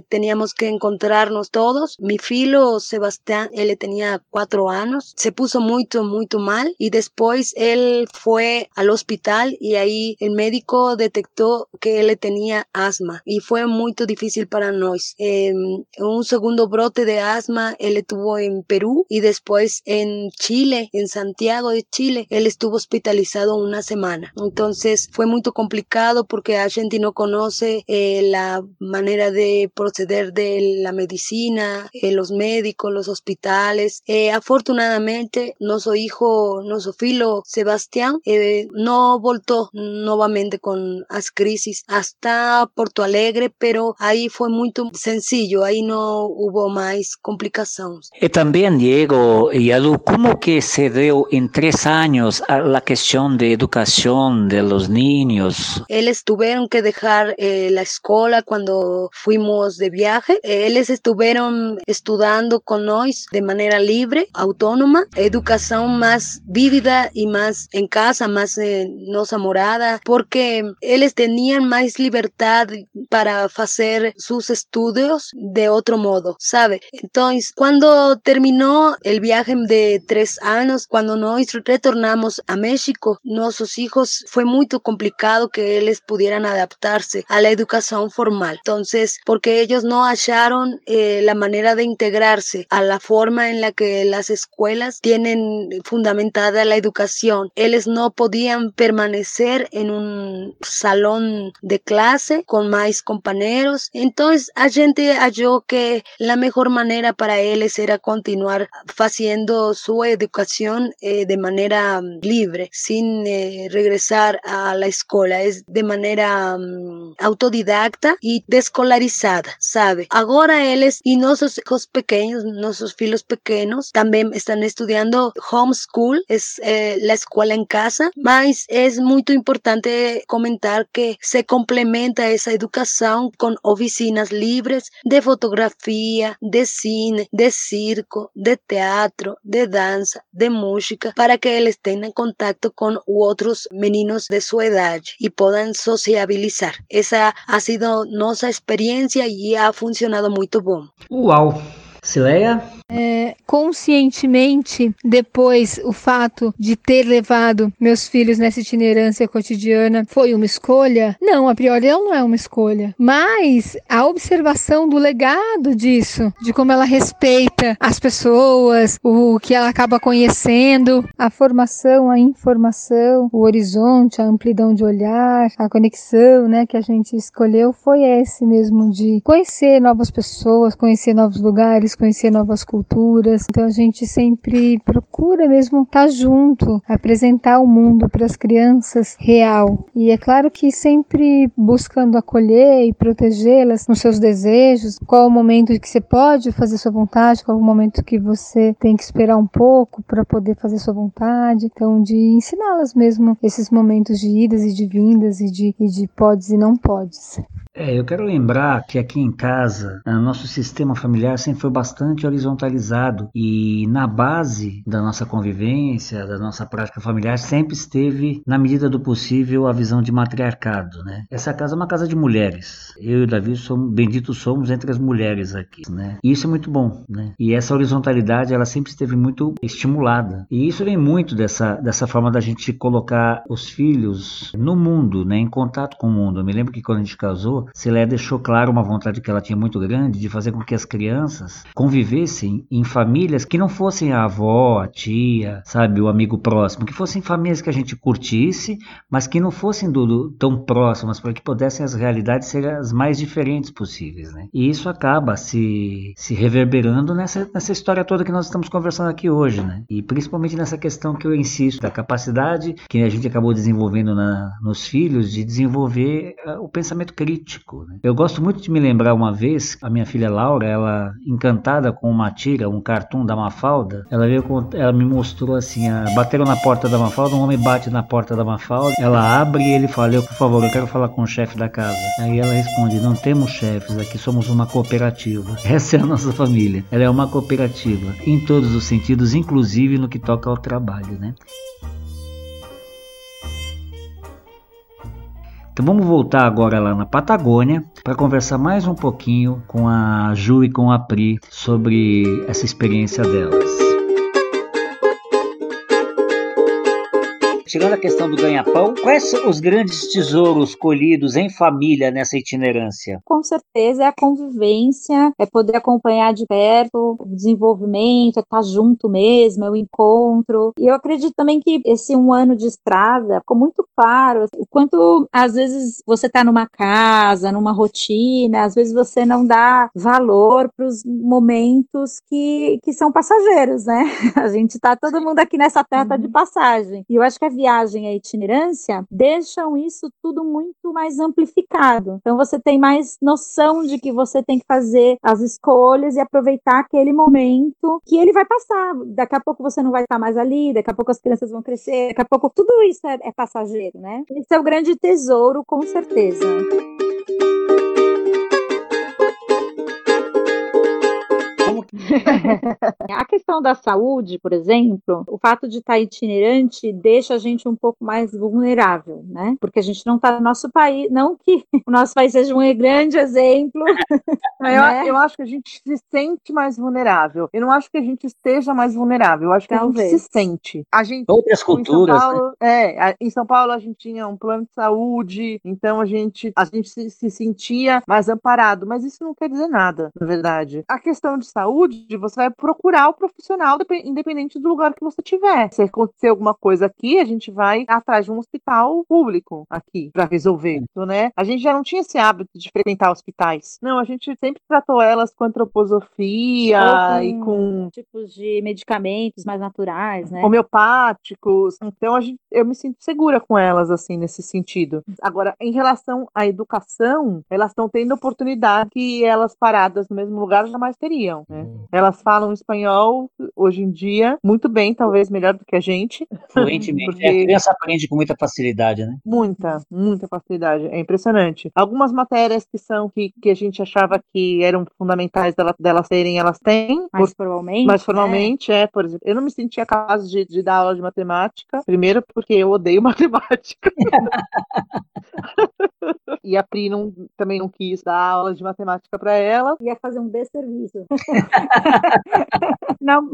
teníamos que encontrarnos todos, mi filo Sebastián, él tenía cuatro años, se puso muy, muy mal y después él fue al hospital y ahí el médico detectó que él tenía asma y fue muy difícil para nosotros. Eh, un segundo brote de asma él tuvo en Perú y después en Chile, en Santiago de Chile, él estuvo hospitalizado una semana. Entonces fue muy complicado porque a gente no conoce eh, la manera de proceder de la medicina, eh, los médicos, los hospitales. Eh, afortunadamente, nuestro hijo, nuestro filo Sebastián, eh, no voltó nuevamente con las crisis hasta Porto Alegre, pero ahí fue muy sencillo, ahí no hubo más complicaciones. E também, Diego e Adu, como que se deu em três anos a la questão de educação de los niños? Ellos tuvieron que dejar eh, la escuela cuando fuimos de viaje. Ellos estuvieron estudiando con nosotros de manera libre, autónoma, educación más vívida y más en casa, más eh, nos morada, porque ellos tenían más libertad para hacer sus estudios de otro modo, ¿sabe? Entonces, cuando terminó el viaje de tres años, cuando nos retornamos a México, nuestros hijos fue muy complicado que ellos pudieran adaptarse a la educación formal. Entonces, porque ellos no hallaron eh, la manera de integrarse a la forma en la que las escuelas tienen fundamentada la educación. Ellos no podían permanecer en un salón de clase con más compañeros. Entonces, a gente halló que la mejor manera para ellos era continuar haciendo su educación eh, de manera mm, libre, sin eh, regresar a la escuela, es de manera mm, autodidacta y descolarizada, familiarizada, sabe. Agora eles e nossos hijos pequenos, nossos filhos pequenos, também estão estudando homeschool, é, eh, a escola em casa, mas é muito importante comentar que se complementa essa educação com oficinas livres de fotografia, de cine, de circo, de teatro, de dança, de música, para que eles tenham contacto com outros meninos de sua idade e possam sociabilizar. Essa ha sido nossa experiência experiencia y ha funcionado muy bien. Uau! Cileia? É, conscientemente, depois, o fato de ter levado meus filhos nessa itinerância cotidiana foi uma escolha? Não, a priori ela não é uma escolha. Mas a observação do legado disso, de como ela respeita as pessoas, o que ela acaba conhecendo, a formação, a informação, o horizonte, a amplidão de olhar, a conexão, né, que a gente escolheu foi esse mesmo de conhecer novas pessoas, conhecer novos lugares, conhecer novas culturas. Então a gente sempre procura mesmo estar junto, apresentar o mundo para as crianças real. E é claro que sempre buscando acolher e protegê-las nos seus desejos, qual o momento que você pode fazer sua vontade, qual o momento que você tem que esperar um pouco para poder fazer sua vontade. Então de ensiná-las mesmo esses momentos de idas e de vindas e de, e de podes e não podes. É, eu quero lembrar que aqui em casa, nosso sistema familiar sempre foi bastante horizontalizado e na base da nossa convivência, da nossa prática familiar, sempre esteve, na medida do possível, a visão de matriarcado, né? Essa casa é uma casa de mulheres. Eu e o Davi somos, benditos somos entre as mulheres aqui, né? E isso é muito bom, né? E essa horizontalidade, ela sempre esteve muito estimulada. E isso vem muito dessa, dessa forma da gente colocar os filhos no mundo, né? Em contato com o mundo. Eu me lembro que quando a gente casou, Celé deixou claro uma vontade que ela tinha muito grande de fazer com que as crianças convivessem em famílias que não fossem a avó, a tia, sabe, o amigo próximo, que fossem famílias que a gente curtisse, mas que não fossem do, do, tão próximas, para que pudessem as realidades ser as mais diferentes possíveis, né? E isso acaba se, se reverberando nessa, nessa história toda que nós estamos conversando aqui hoje, né? E principalmente nessa questão que eu insisto, da capacidade que a gente acabou desenvolvendo na, nos filhos de desenvolver uh, o pensamento crítico né? Eu gosto muito de me lembrar uma vez, a minha filha Laura, ela encantada com uma tira, um cartoon da Mafalda, ela veio com, ela me mostrou assim, a, bateram na porta da Mafalda, um homem bate na porta da Mafalda, ela abre e ele fala, eu, por favor, eu quero falar com o chefe da casa. Aí ela responde, não temos chefes, aqui somos uma cooperativa. (laughs) Essa é a nossa família. Ela é uma cooperativa, em todos os sentidos, inclusive no que toca ao trabalho, né? Então vamos voltar agora lá na Patagônia para conversar mais um pouquinho com a Ju e com a Pri sobre essa experiência delas. Tirando a questão do ganha-pão, quais são os grandes tesouros colhidos em família nessa itinerância? Com certeza é a convivência, é poder acompanhar de perto o desenvolvimento, é estar junto mesmo, é o encontro. E eu acredito também que esse um ano de estrada ficou muito claro o quanto às vezes você está numa casa, numa rotina, às vezes você não dá valor para os momentos que, que são passageiros, né? (laughs) A gente está todo mundo aqui nessa terra tá de passagem. E eu acho que a viagem a itinerância deixam isso tudo muito mais amplificado. Então você tem mais noção de que você tem que fazer as escolhas e aproveitar aquele momento que ele vai passar. Daqui a pouco você não vai estar mais ali, daqui a pouco as crianças vão crescer, daqui a pouco tudo isso é, é passageiro, né? Esse é o grande tesouro, com certeza. (laughs) a questão da saúde, por exemplo, o fato de estar itinerante deixa a gente um pouco mais vulnerável, né? Porque a gente não está no nosso país, não que (laughs) o nosso país seja um grande exemplo. Mas eu, né? eu acho que a gente se sente mais vulnerável. Eu não acho que a gente esteja mais vulnerável. Eu acho que a Talvez. gente se sente. A gente Outras em culturas, São Paulo, é, a- em São Paulo a gente tinha um plano de saúde, então a gente, a gente se, se sentia mais amparado, mas isso não quer dizer nada, na verdade. A questão de saúde, você vai procurar o profissional depe- independente do lugar que você tiver. Se acontecer alguma coisa aqui, a gente vai atrás de um hospital público aqui para resolver isso, né? A gente já não tinha esse hábito de frequentar hospitais. Não, a gente sempre tratou elas com antroposofia Ou e com tipos de medicamentos mais naturais, né? homeopáticos. Então a gente, eu me sinto segura com elas assim nesse sentido. Agora, em relação à educação, elas estão tendo oportunidade que elas paradas no mesmo lugar jamais teriam. né? Elas falam espanhol hoje em dia muito bem, talvez melhor do que a gente. Fluentemente. Porque- É, a criança aprende com muita facilidade, né? Muita, muita facilidade. É impressionante. Algumas matérias que são que, que a gente achava que eram fundamentais dela- delas terem, elas têm. Mais formalmente, Mais né? formalmente, é. Por exemplo, eu não me sentia capaz de, de dar aula de matemática. Primeiro porque eu odeio (laughs) matemática. (laughs) e a Pri não- também não quis dar aula de matemática para ela. Ia fazer um desserviço. (laughs) (laughs) Não,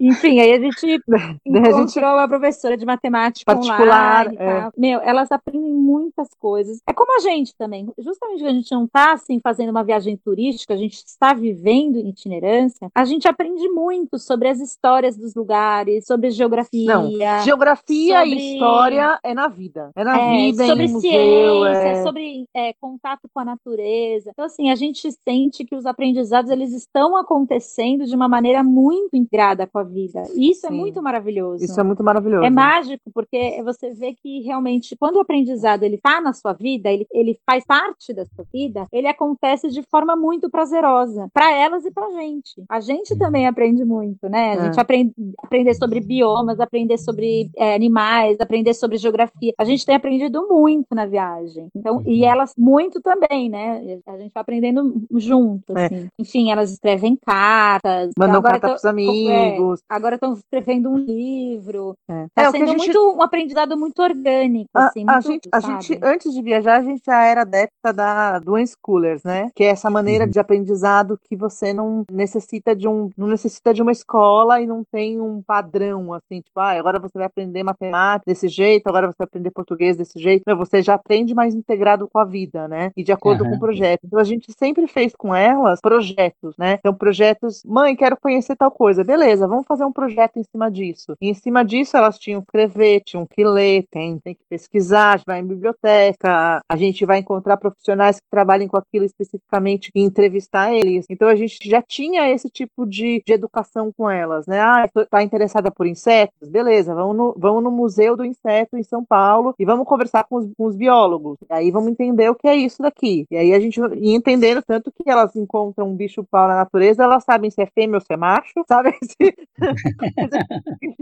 enfim, aí a gente encontrou gente- uma professora de matemática Particular, online é. Meu, elas aprendem muitas coisas. É como a gente também. Justamente que a gente não está assim fazendo uma viagem turística, a gente está vivendo em itinerância, a gente aprende muito sobre as histórias dos lugares, sobre geografia. Não, geografia sobre- e história é na vida. É na é, vida, sobre em museu. ciência, é... sobre é, contato com a natureza. Então, assim, a gente sente que os aprendizados eles estão acontecendo de uma maneira muito integrada com a vida. E isso é Sim. muito maravilhoso. Isso é muito maravilhoso. É mágico, porque você vê que realmente, quando o aprendizado ele está na sua vida, ele, ele faz parte da sua vida, ele acontece de forma muito prazerosa para elas e para gente. A gente também aprende muito, né? A É. gente aprende aprender sobre biomas, aprender sobre é, animais, aprender sobre geografia. A gente tem aprendido muito na viagem. Então, e elas muito também, né? A gente vai aprendendo junto, É. assim. Enfim, elas escrevem cartas. Mandam agora carta tão- pros amigos. é, agora estão escrevendo um livro. É. Tá É, o que a sendo gente- muito um aprendizado muito orgânico, A, assim, a muito, gente, a gente, antes de viajar, a gente já era adepta da, do unschoolers, né? Que é essa maneira de aprendizado que você não necessita de um, não necessita de uma escola e não tem um padrão, assim, tipo, ah, agora você vai aprender matemática desse jeito, agora você vai aprender português desse jeito. Não, você já aprende mais integrado com a vida, né? E de acordo com Aham. o projeto. Então a gente sempre fez com elas projetos, né? Então, projetos, mãe, quero conhecer tal coisa. Beleza, vamos fazer um projeto em cima disso. E em cima disso, elas tinham que escrever, tinham que ler, tem, tem que pesquisar, a gente vai em biblioteca, a gente vai encontrar profissionais que trabalhem com aquilo especificamente e entrevistar eles. Então a gente já tinha esse tipo de, de educação com elas, né? Ah, tá interessada por insetos? Beleza, vamos no, vamos no Museu do Inseto em São Paulo e vamos conversar com os, com os biólogos. E aí vamos entender o que é isso daqui. E aí a gente ia entendendo tanto que elas encontram um bicho pau na natureza, elas sabem se é fêmea ou se é macho, (laughs) sabe? Se-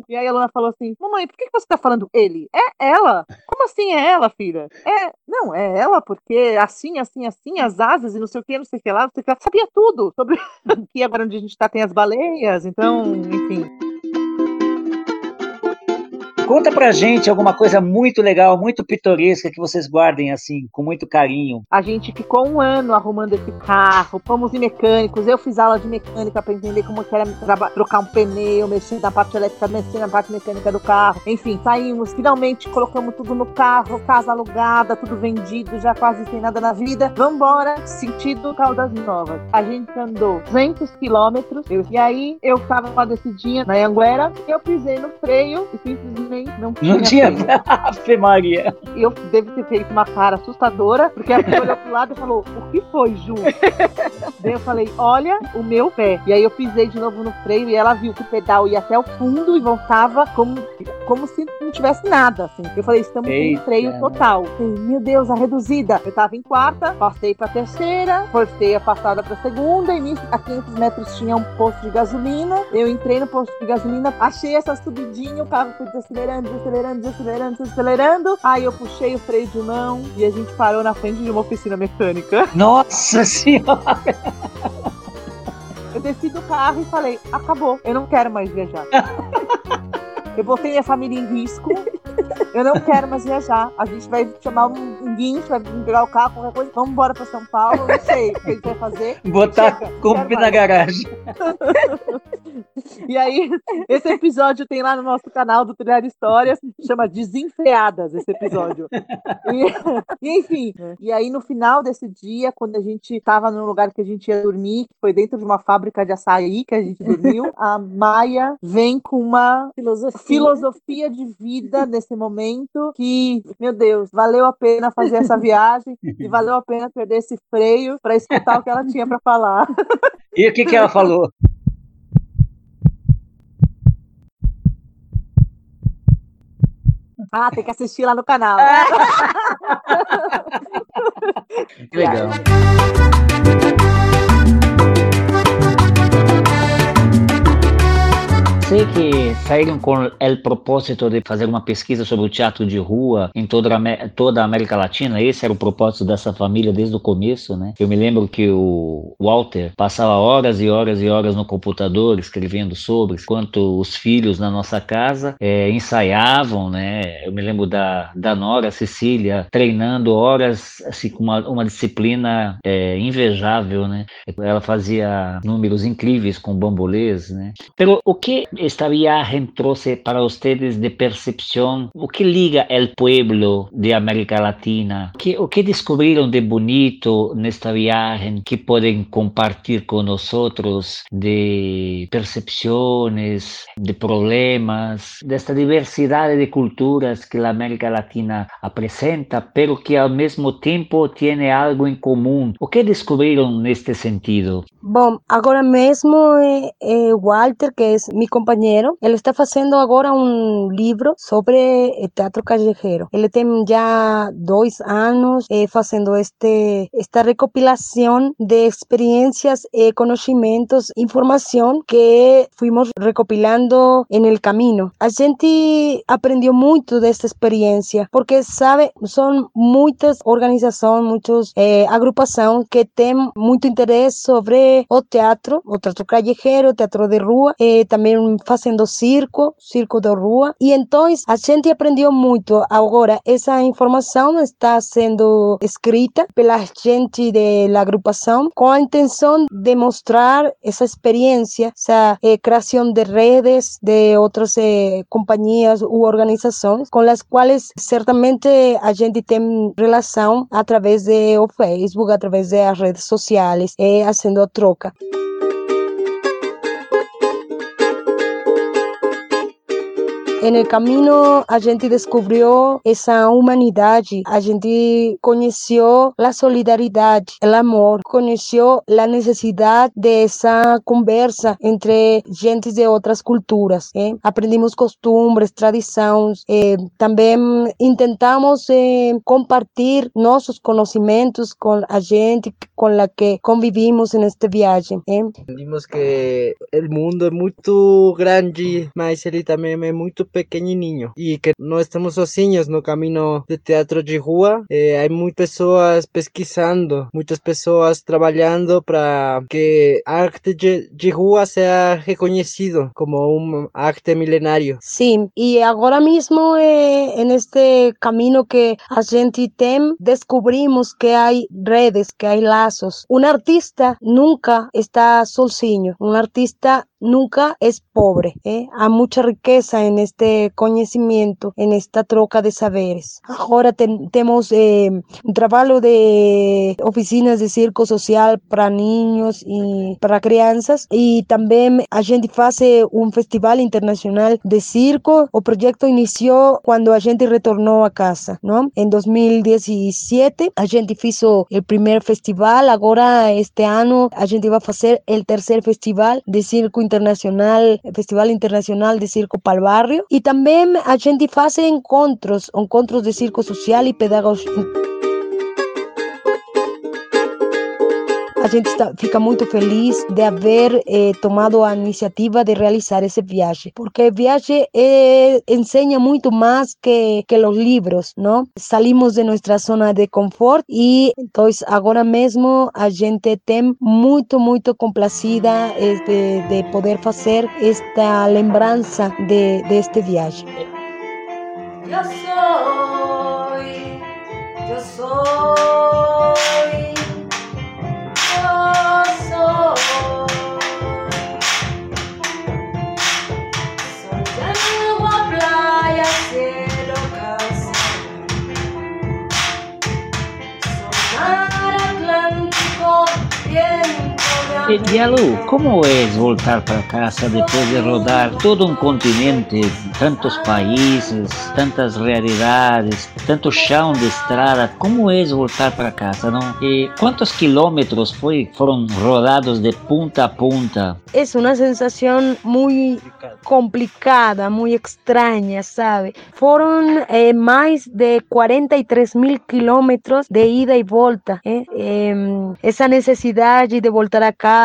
e aí a Luna falou assim: Mamãe, por que que você tá falando ele? É ela? Como assim é ela, filha? É, não, é ela, porque assim, assim, assim, as asas e não sei o que, não sei o que lá, não sei o que lá. Sabia tudo sobre aqui agora onde a gente tá, tem as baleias, então, enfim. Conta pra gente alguma coisa muito legal, muito pitoresca que vocês guardem assim, com muito carinho. A gente ficou um ano arrumando esse carro, fomos em mecânicos, eu fiz aula de mecânica para entender como que era trocar um pneu, mexer na parte elétrica, mexer na parte mecânica do carro. Enfim, saímos, finalmente colocamos tudo no carro, casa alugada, tudo vendido, já quase sem nada na vida. Vambora, sentido Caldas Novas. A gente andou 200 quilômetros, e aí eu tava com a descidinha na Anguera, eu pisei no freio e simplesmente não tinha, Não tinha. (laughs) Ave Maria. Eu devo ter feito uma cara assustadora, porque a pessoa olhou pro lado e falou: O que foi, Ju? (laughs) Daí eu falei: Olha o meu pé. E aí eu pisei de novo no freio e ela viu que o pedal ia até o fundo e voltava como, como se não tivesse nada. Assim. Eu falei: Estamos sem freio total. Eu falei, meu Deus, a reduzida. Eu tava em quarta, passei pra terceira, forcei a passada pra segunda, e a 500 metros tinha um posto de gasolina. Eu entrei no posto de gasolina, achei essa subidinha, o carro foi desacelerando, desacelerando, desacelerando, desacelerando. Aí eu puxei o freio de mão e a gente parou na frente de uma oficina mecânica. (laughs) Nossa senhora! Eu desci do carro e falei: acabou, eu não quero mais viajar. (laughs) eu botei minha família em risco. Eu não quero mais viajar. A gente vai chamar um, um guincho, vai pegar o carro, qualquer coisa. Vamos embora pra São Paulo. Não sei o que a gente vai fazer. Botar quero na garagem. E aí, esse episódio tem lá no nosso canal do Trilhar Histórias, chama Desenfreadas esse episódio. E, e, enfim, e aí no final desse dia, quando a gente tava no lugar que a gente ia dormir, que foi dentro de uma fábrica de açaí que a gente dormiu, a Maia vem com uma Filosofia. filosofia de vida nesse momento que, meu Deus, valeu a pena fazer essa viagem e valeu a pena perder esse freio para escutar o que ela tinha para falar. E o que, que ela falou? Ah, tem que assistir lá no canal. (laughs) Que legal. Sei que saíram com o propósito de fazer uma pesquisa sobre o teatro de rua em toda a, toda a América Latina. Esse era o propósito dessa família desde o começo, né? Eu me lembro que o Walter passava horas e horas e horas no computador escrevendo sobre, enquanto os filhos na nossa casa eh, ensaiavam, né? Eu me lembro da, da Nora Cecília treinando horas assim, com uma, uma disciplina eh, invejável, né? Ela fazia números incríveis com bambolês, né? Pero o que esta viagem trouxe para vocês de percepção? O que liga el pueblo de América Latina? Que, o que descobriram de bonito nesta viagem que podem compartilhar com nós de percepções, de problemas, desta diversidade de culturas que a América Latina apresenta, pero que ao mesmo tempo tem algo em comum? O que descobriram neste sentido? Bom, agora mesmo eh, eh, Walter, que é meu companheiro, ele está fazendo agora um livro sobre eh, teatro callejero. Ele tem já dois anos eh, este, esta recopilação de experiências, eh, conhecimentos, informação que fuimos recopilando en el camino. A gente aprendeu muito desta experiência, porque sabe, são muitas organizações, muitas eh, agrupações que têm muito interesse sobre o teatro, o teatro callejero, teatro de rua, eh, também fazendo circo, circo de rua. E então a gente aprendeu muito. Agora, essa informação está sendo escrita pela gente da agrupação com a intenção de mostrar essa experiência, essa eh, de redes de outras eh, companhias ou organizações com as quais certamente a gente tem relação através de o Facebook, através das redes sociais, eh, fazendo a troca. En el camino a gente descobriu essa humanidade, a gente conheceu a solidariedade, o amor, conheceu a necessidade dessa conversa entre gente de outras culturas. eh. Aprendimos costumes, tradições, eh, também intentamos eh, compartilhar nossos conhecimentos com a gente com a que convivimos nesta viagem. eh. Entendimos que el mundo é muito grande, mas ele também é muito pequenininho. E que não estamos sozinhos no caminho de teatro de rua. Eh, há muitas pessoas pesquisando, muitas pessoas trabalhando para que arte de, de rua seja reconhecido como um arte milenário. Sim, e agora mesmo eh, neste caminho que a gente tem, descobrimos que há redes, que há laços. Um artista nunca está sozinho, um artista nunca é pobre. eh. Há muita riqueza neste conhecimento, nesta troca de saberes. Agora tem, temos eh, um trabalho de oficinas de circo social para ninhos e para crianças e também a gente faz eh, um festival internacional de circo. O projeto iniciou quando a gente retornou a casa, não? Em 2017 a gente fez o, o primeiro festival. Agora este ano a gente vai fazer o terceiro festival de circo internacional, Festival Internacional de Circo o Barrio. E também a gente faz encontros, encontros de circo social e pedagógico. A gente está, fica muito feliz de haver eh, tomado a iniciativa de realizar esse viagem, porque viagem eh, ensina muito mais que, que os livros, não? Salimos de nossa zona de conforto e então agora mesmo a gente tem muito, muito complacida eh, de, de poder fazer esta lembrança de, de este viagem. Yo soy, yo soy, E, Dialu, como é voltar para casa depois de rodar todo um continente, tantos países, tantas realidades, tanto chão de estrada? Como é voltar para casa, não? E quantos quilômetros foi, foram rodados de punta a punta? Es una sensación muy complicada, muy extraña, ¿sabe? Fueron eh, más de 43 mil kilómetros de ida y vuelta. ¿eh? Em, esa necesidad de voltar a casa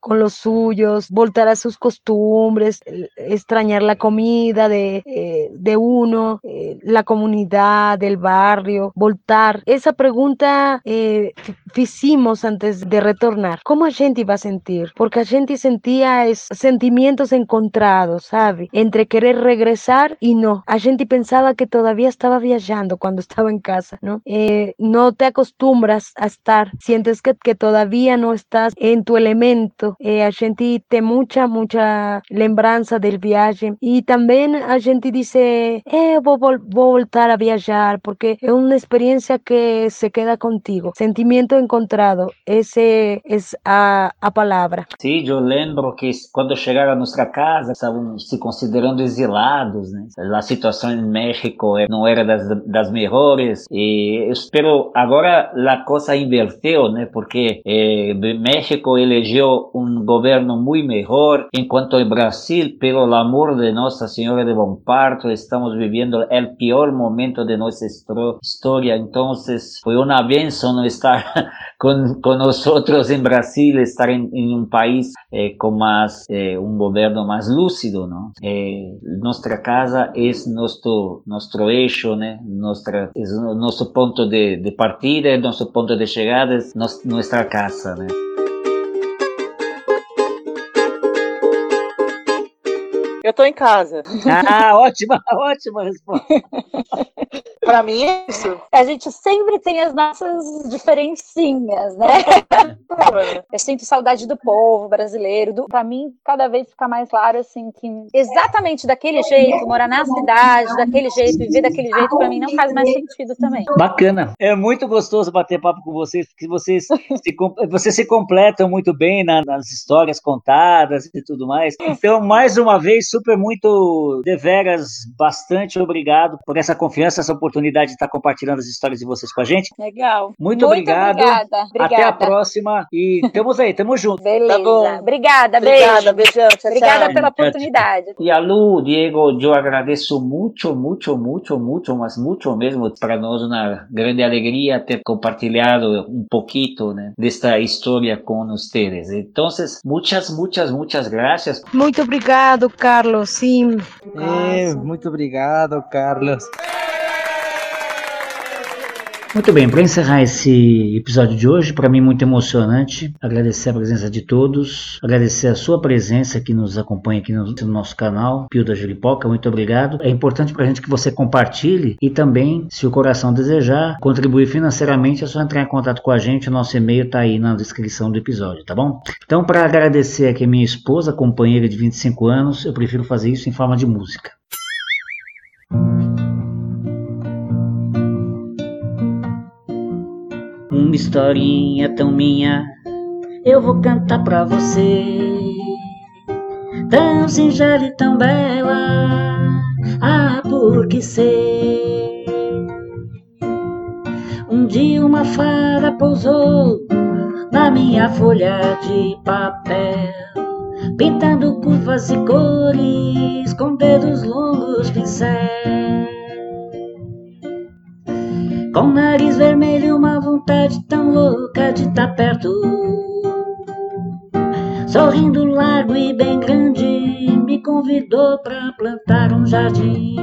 con los suyos, voltar a sus costumbres, extrañar la comida de, eh, de uno, eh, la comunidad, del barrio, voltar. Esa pregunta eh, fizimos antes de retornar. ¿Cómo a gente iba a sentir? Porque a gente sentia es- sentimientos encontrados, sabe? Entre querer regresar y no. A gente pensaba que todavía estaba viajando cuando estaba en casa, ¿no? Eh, no te acostumbras a estar, sientes que, que todavía no estás en tu elemento. Eh, a gente tem mucha, mucha lembrança del viaje. E também a gente dice, eh, vou, vou voltar a viajar, porque é uma experiência que se queda contigo. Sentimento encontrado, esse é a, a palavra. Sim, eu lembro que quando chegaram a nossa casa, estavam se considerando exilados, né? A situação em México eh, não era das, das melhores, e espero agora a coisa inverteu, né? Porque eh, México elegeu um governo muito melhor, enquanto o Brasil, pelo amor de Nossa Senhora de Bom Parto, estamos vivendo o pior momento de nossa histro- história. Então, foi uma benção não estar (laughs) com, com nós outros em Brasil, estar em, em um país eh, com mais eh, um governo mais lúcido, não? Eh, nossa casa é nosso nosso eixo, né? Nossa é o nosso ponto de, de partida, nosso ponto de chegada, é nos- nossa casa, né? Eu tô em casa. Ah, (laughs) ótima, ótima resposta. (laughs) Pra mim é isso. A gente sempre tem as nossas diferencinhas, né? (laughs) Eu sinto saudade do povo brasileiro. Do... Pra mim, cada vez fica mais claro, assim, que exatamente daquele jeito, morar na cidade, daquele jeito, viver daquele jeito, pra mim não faz mais sentido também. Bacana. É muito gostoso bater papo com vocês, porque vocês se, vocês se completam muito bem na- nas histórias contadas e tudo mais. Então, mais uma vez, super muito, deveras, bastante obrigado por essa confiança, essa oportunidade de estar compartilhando as histórias de vocês com a gente. Legal. Muito, obrigado. Obrigada. obrigada. Até a próxima e tamo aí, tamo junto. Beleza. Tá bom. Obrigada, Obrigada, beijo. beijão. Tchau, Obrigada tchau. pela oportunidade. E a Lu, Diego, eu agradeço muito, muito, muito, muito, mas muito mesmo para nós uma grande alegria ter compartilhado um pouquinho né, desta história com vocês. Então, muitas, muitas, muitas graças. Muito obrigado, Carlos. Sim. Eh, muito obrigado, Carlos. Muito bem, para encerrar esse episódio de hoje, para mim muito emocionante, agradecer a presença de todos, agradecer a sua presença que nos acompanha aqui no, no nosso canal, Pio da Juripoca, muito obrigado. É importante para a gente que você compartilhe e também, se o coração desejar, contribuir financeiramente, é só entrar em contato com a gente, o nosso e-mail está aí na descrição do episódio, tá bom? Então, para agradecer aqui a minha esposa, companheira de 25 anos, eu prefiro fazer isso em forma de música. Uma historinha tão minha, eu vou cantar pra você. Tão singela e tão bela, ah, porque sei. Um dia uma fada pousou na minha folha de papel, pintando curvas e cores com dedos longos pincéis. Com nariz vermelho, uma vontade tão louca de estar perto Sorrindo largo e bem grande, me convidou pra plantar um jardim.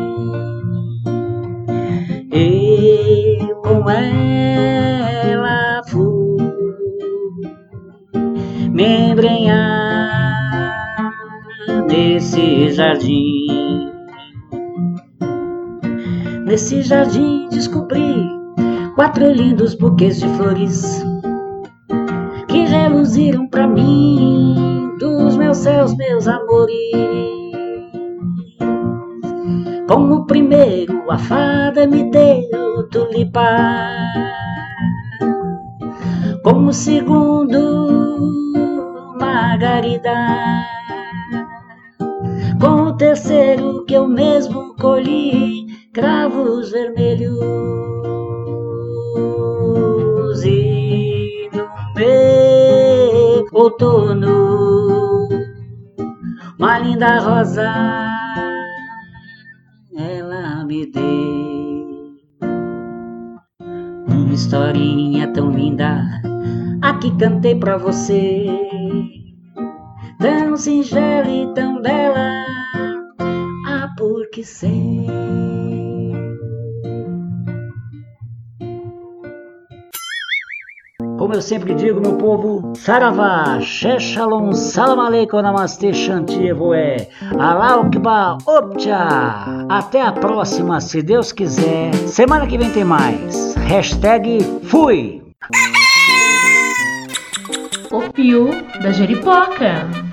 Eu com ela fui me embrenhar nesse jardim. Nesse jardim descobri quatro lindos buquês de flores que reluziram pra mim dos meus céus, meus amores. Como primeiro a fada me deu tulipar, como segundo margarida, com o terceiro que eu mesmo colhi cravos vermelhos e no meu outono uma linda rosa ela me deu. Uma historinha tão linda aqui cantei pra você. Tão singela e tão bela ah porque sei Como eu sempre digo, meu povo, Saravá, Sheshalom, Salam Aleikum, Namastê, Shanti Evoé, Alaukba, Optcha. Até a próxima, se Deus quiser. Semana que vem tem mais. Hashtag fui. O Pio da Jeripoca.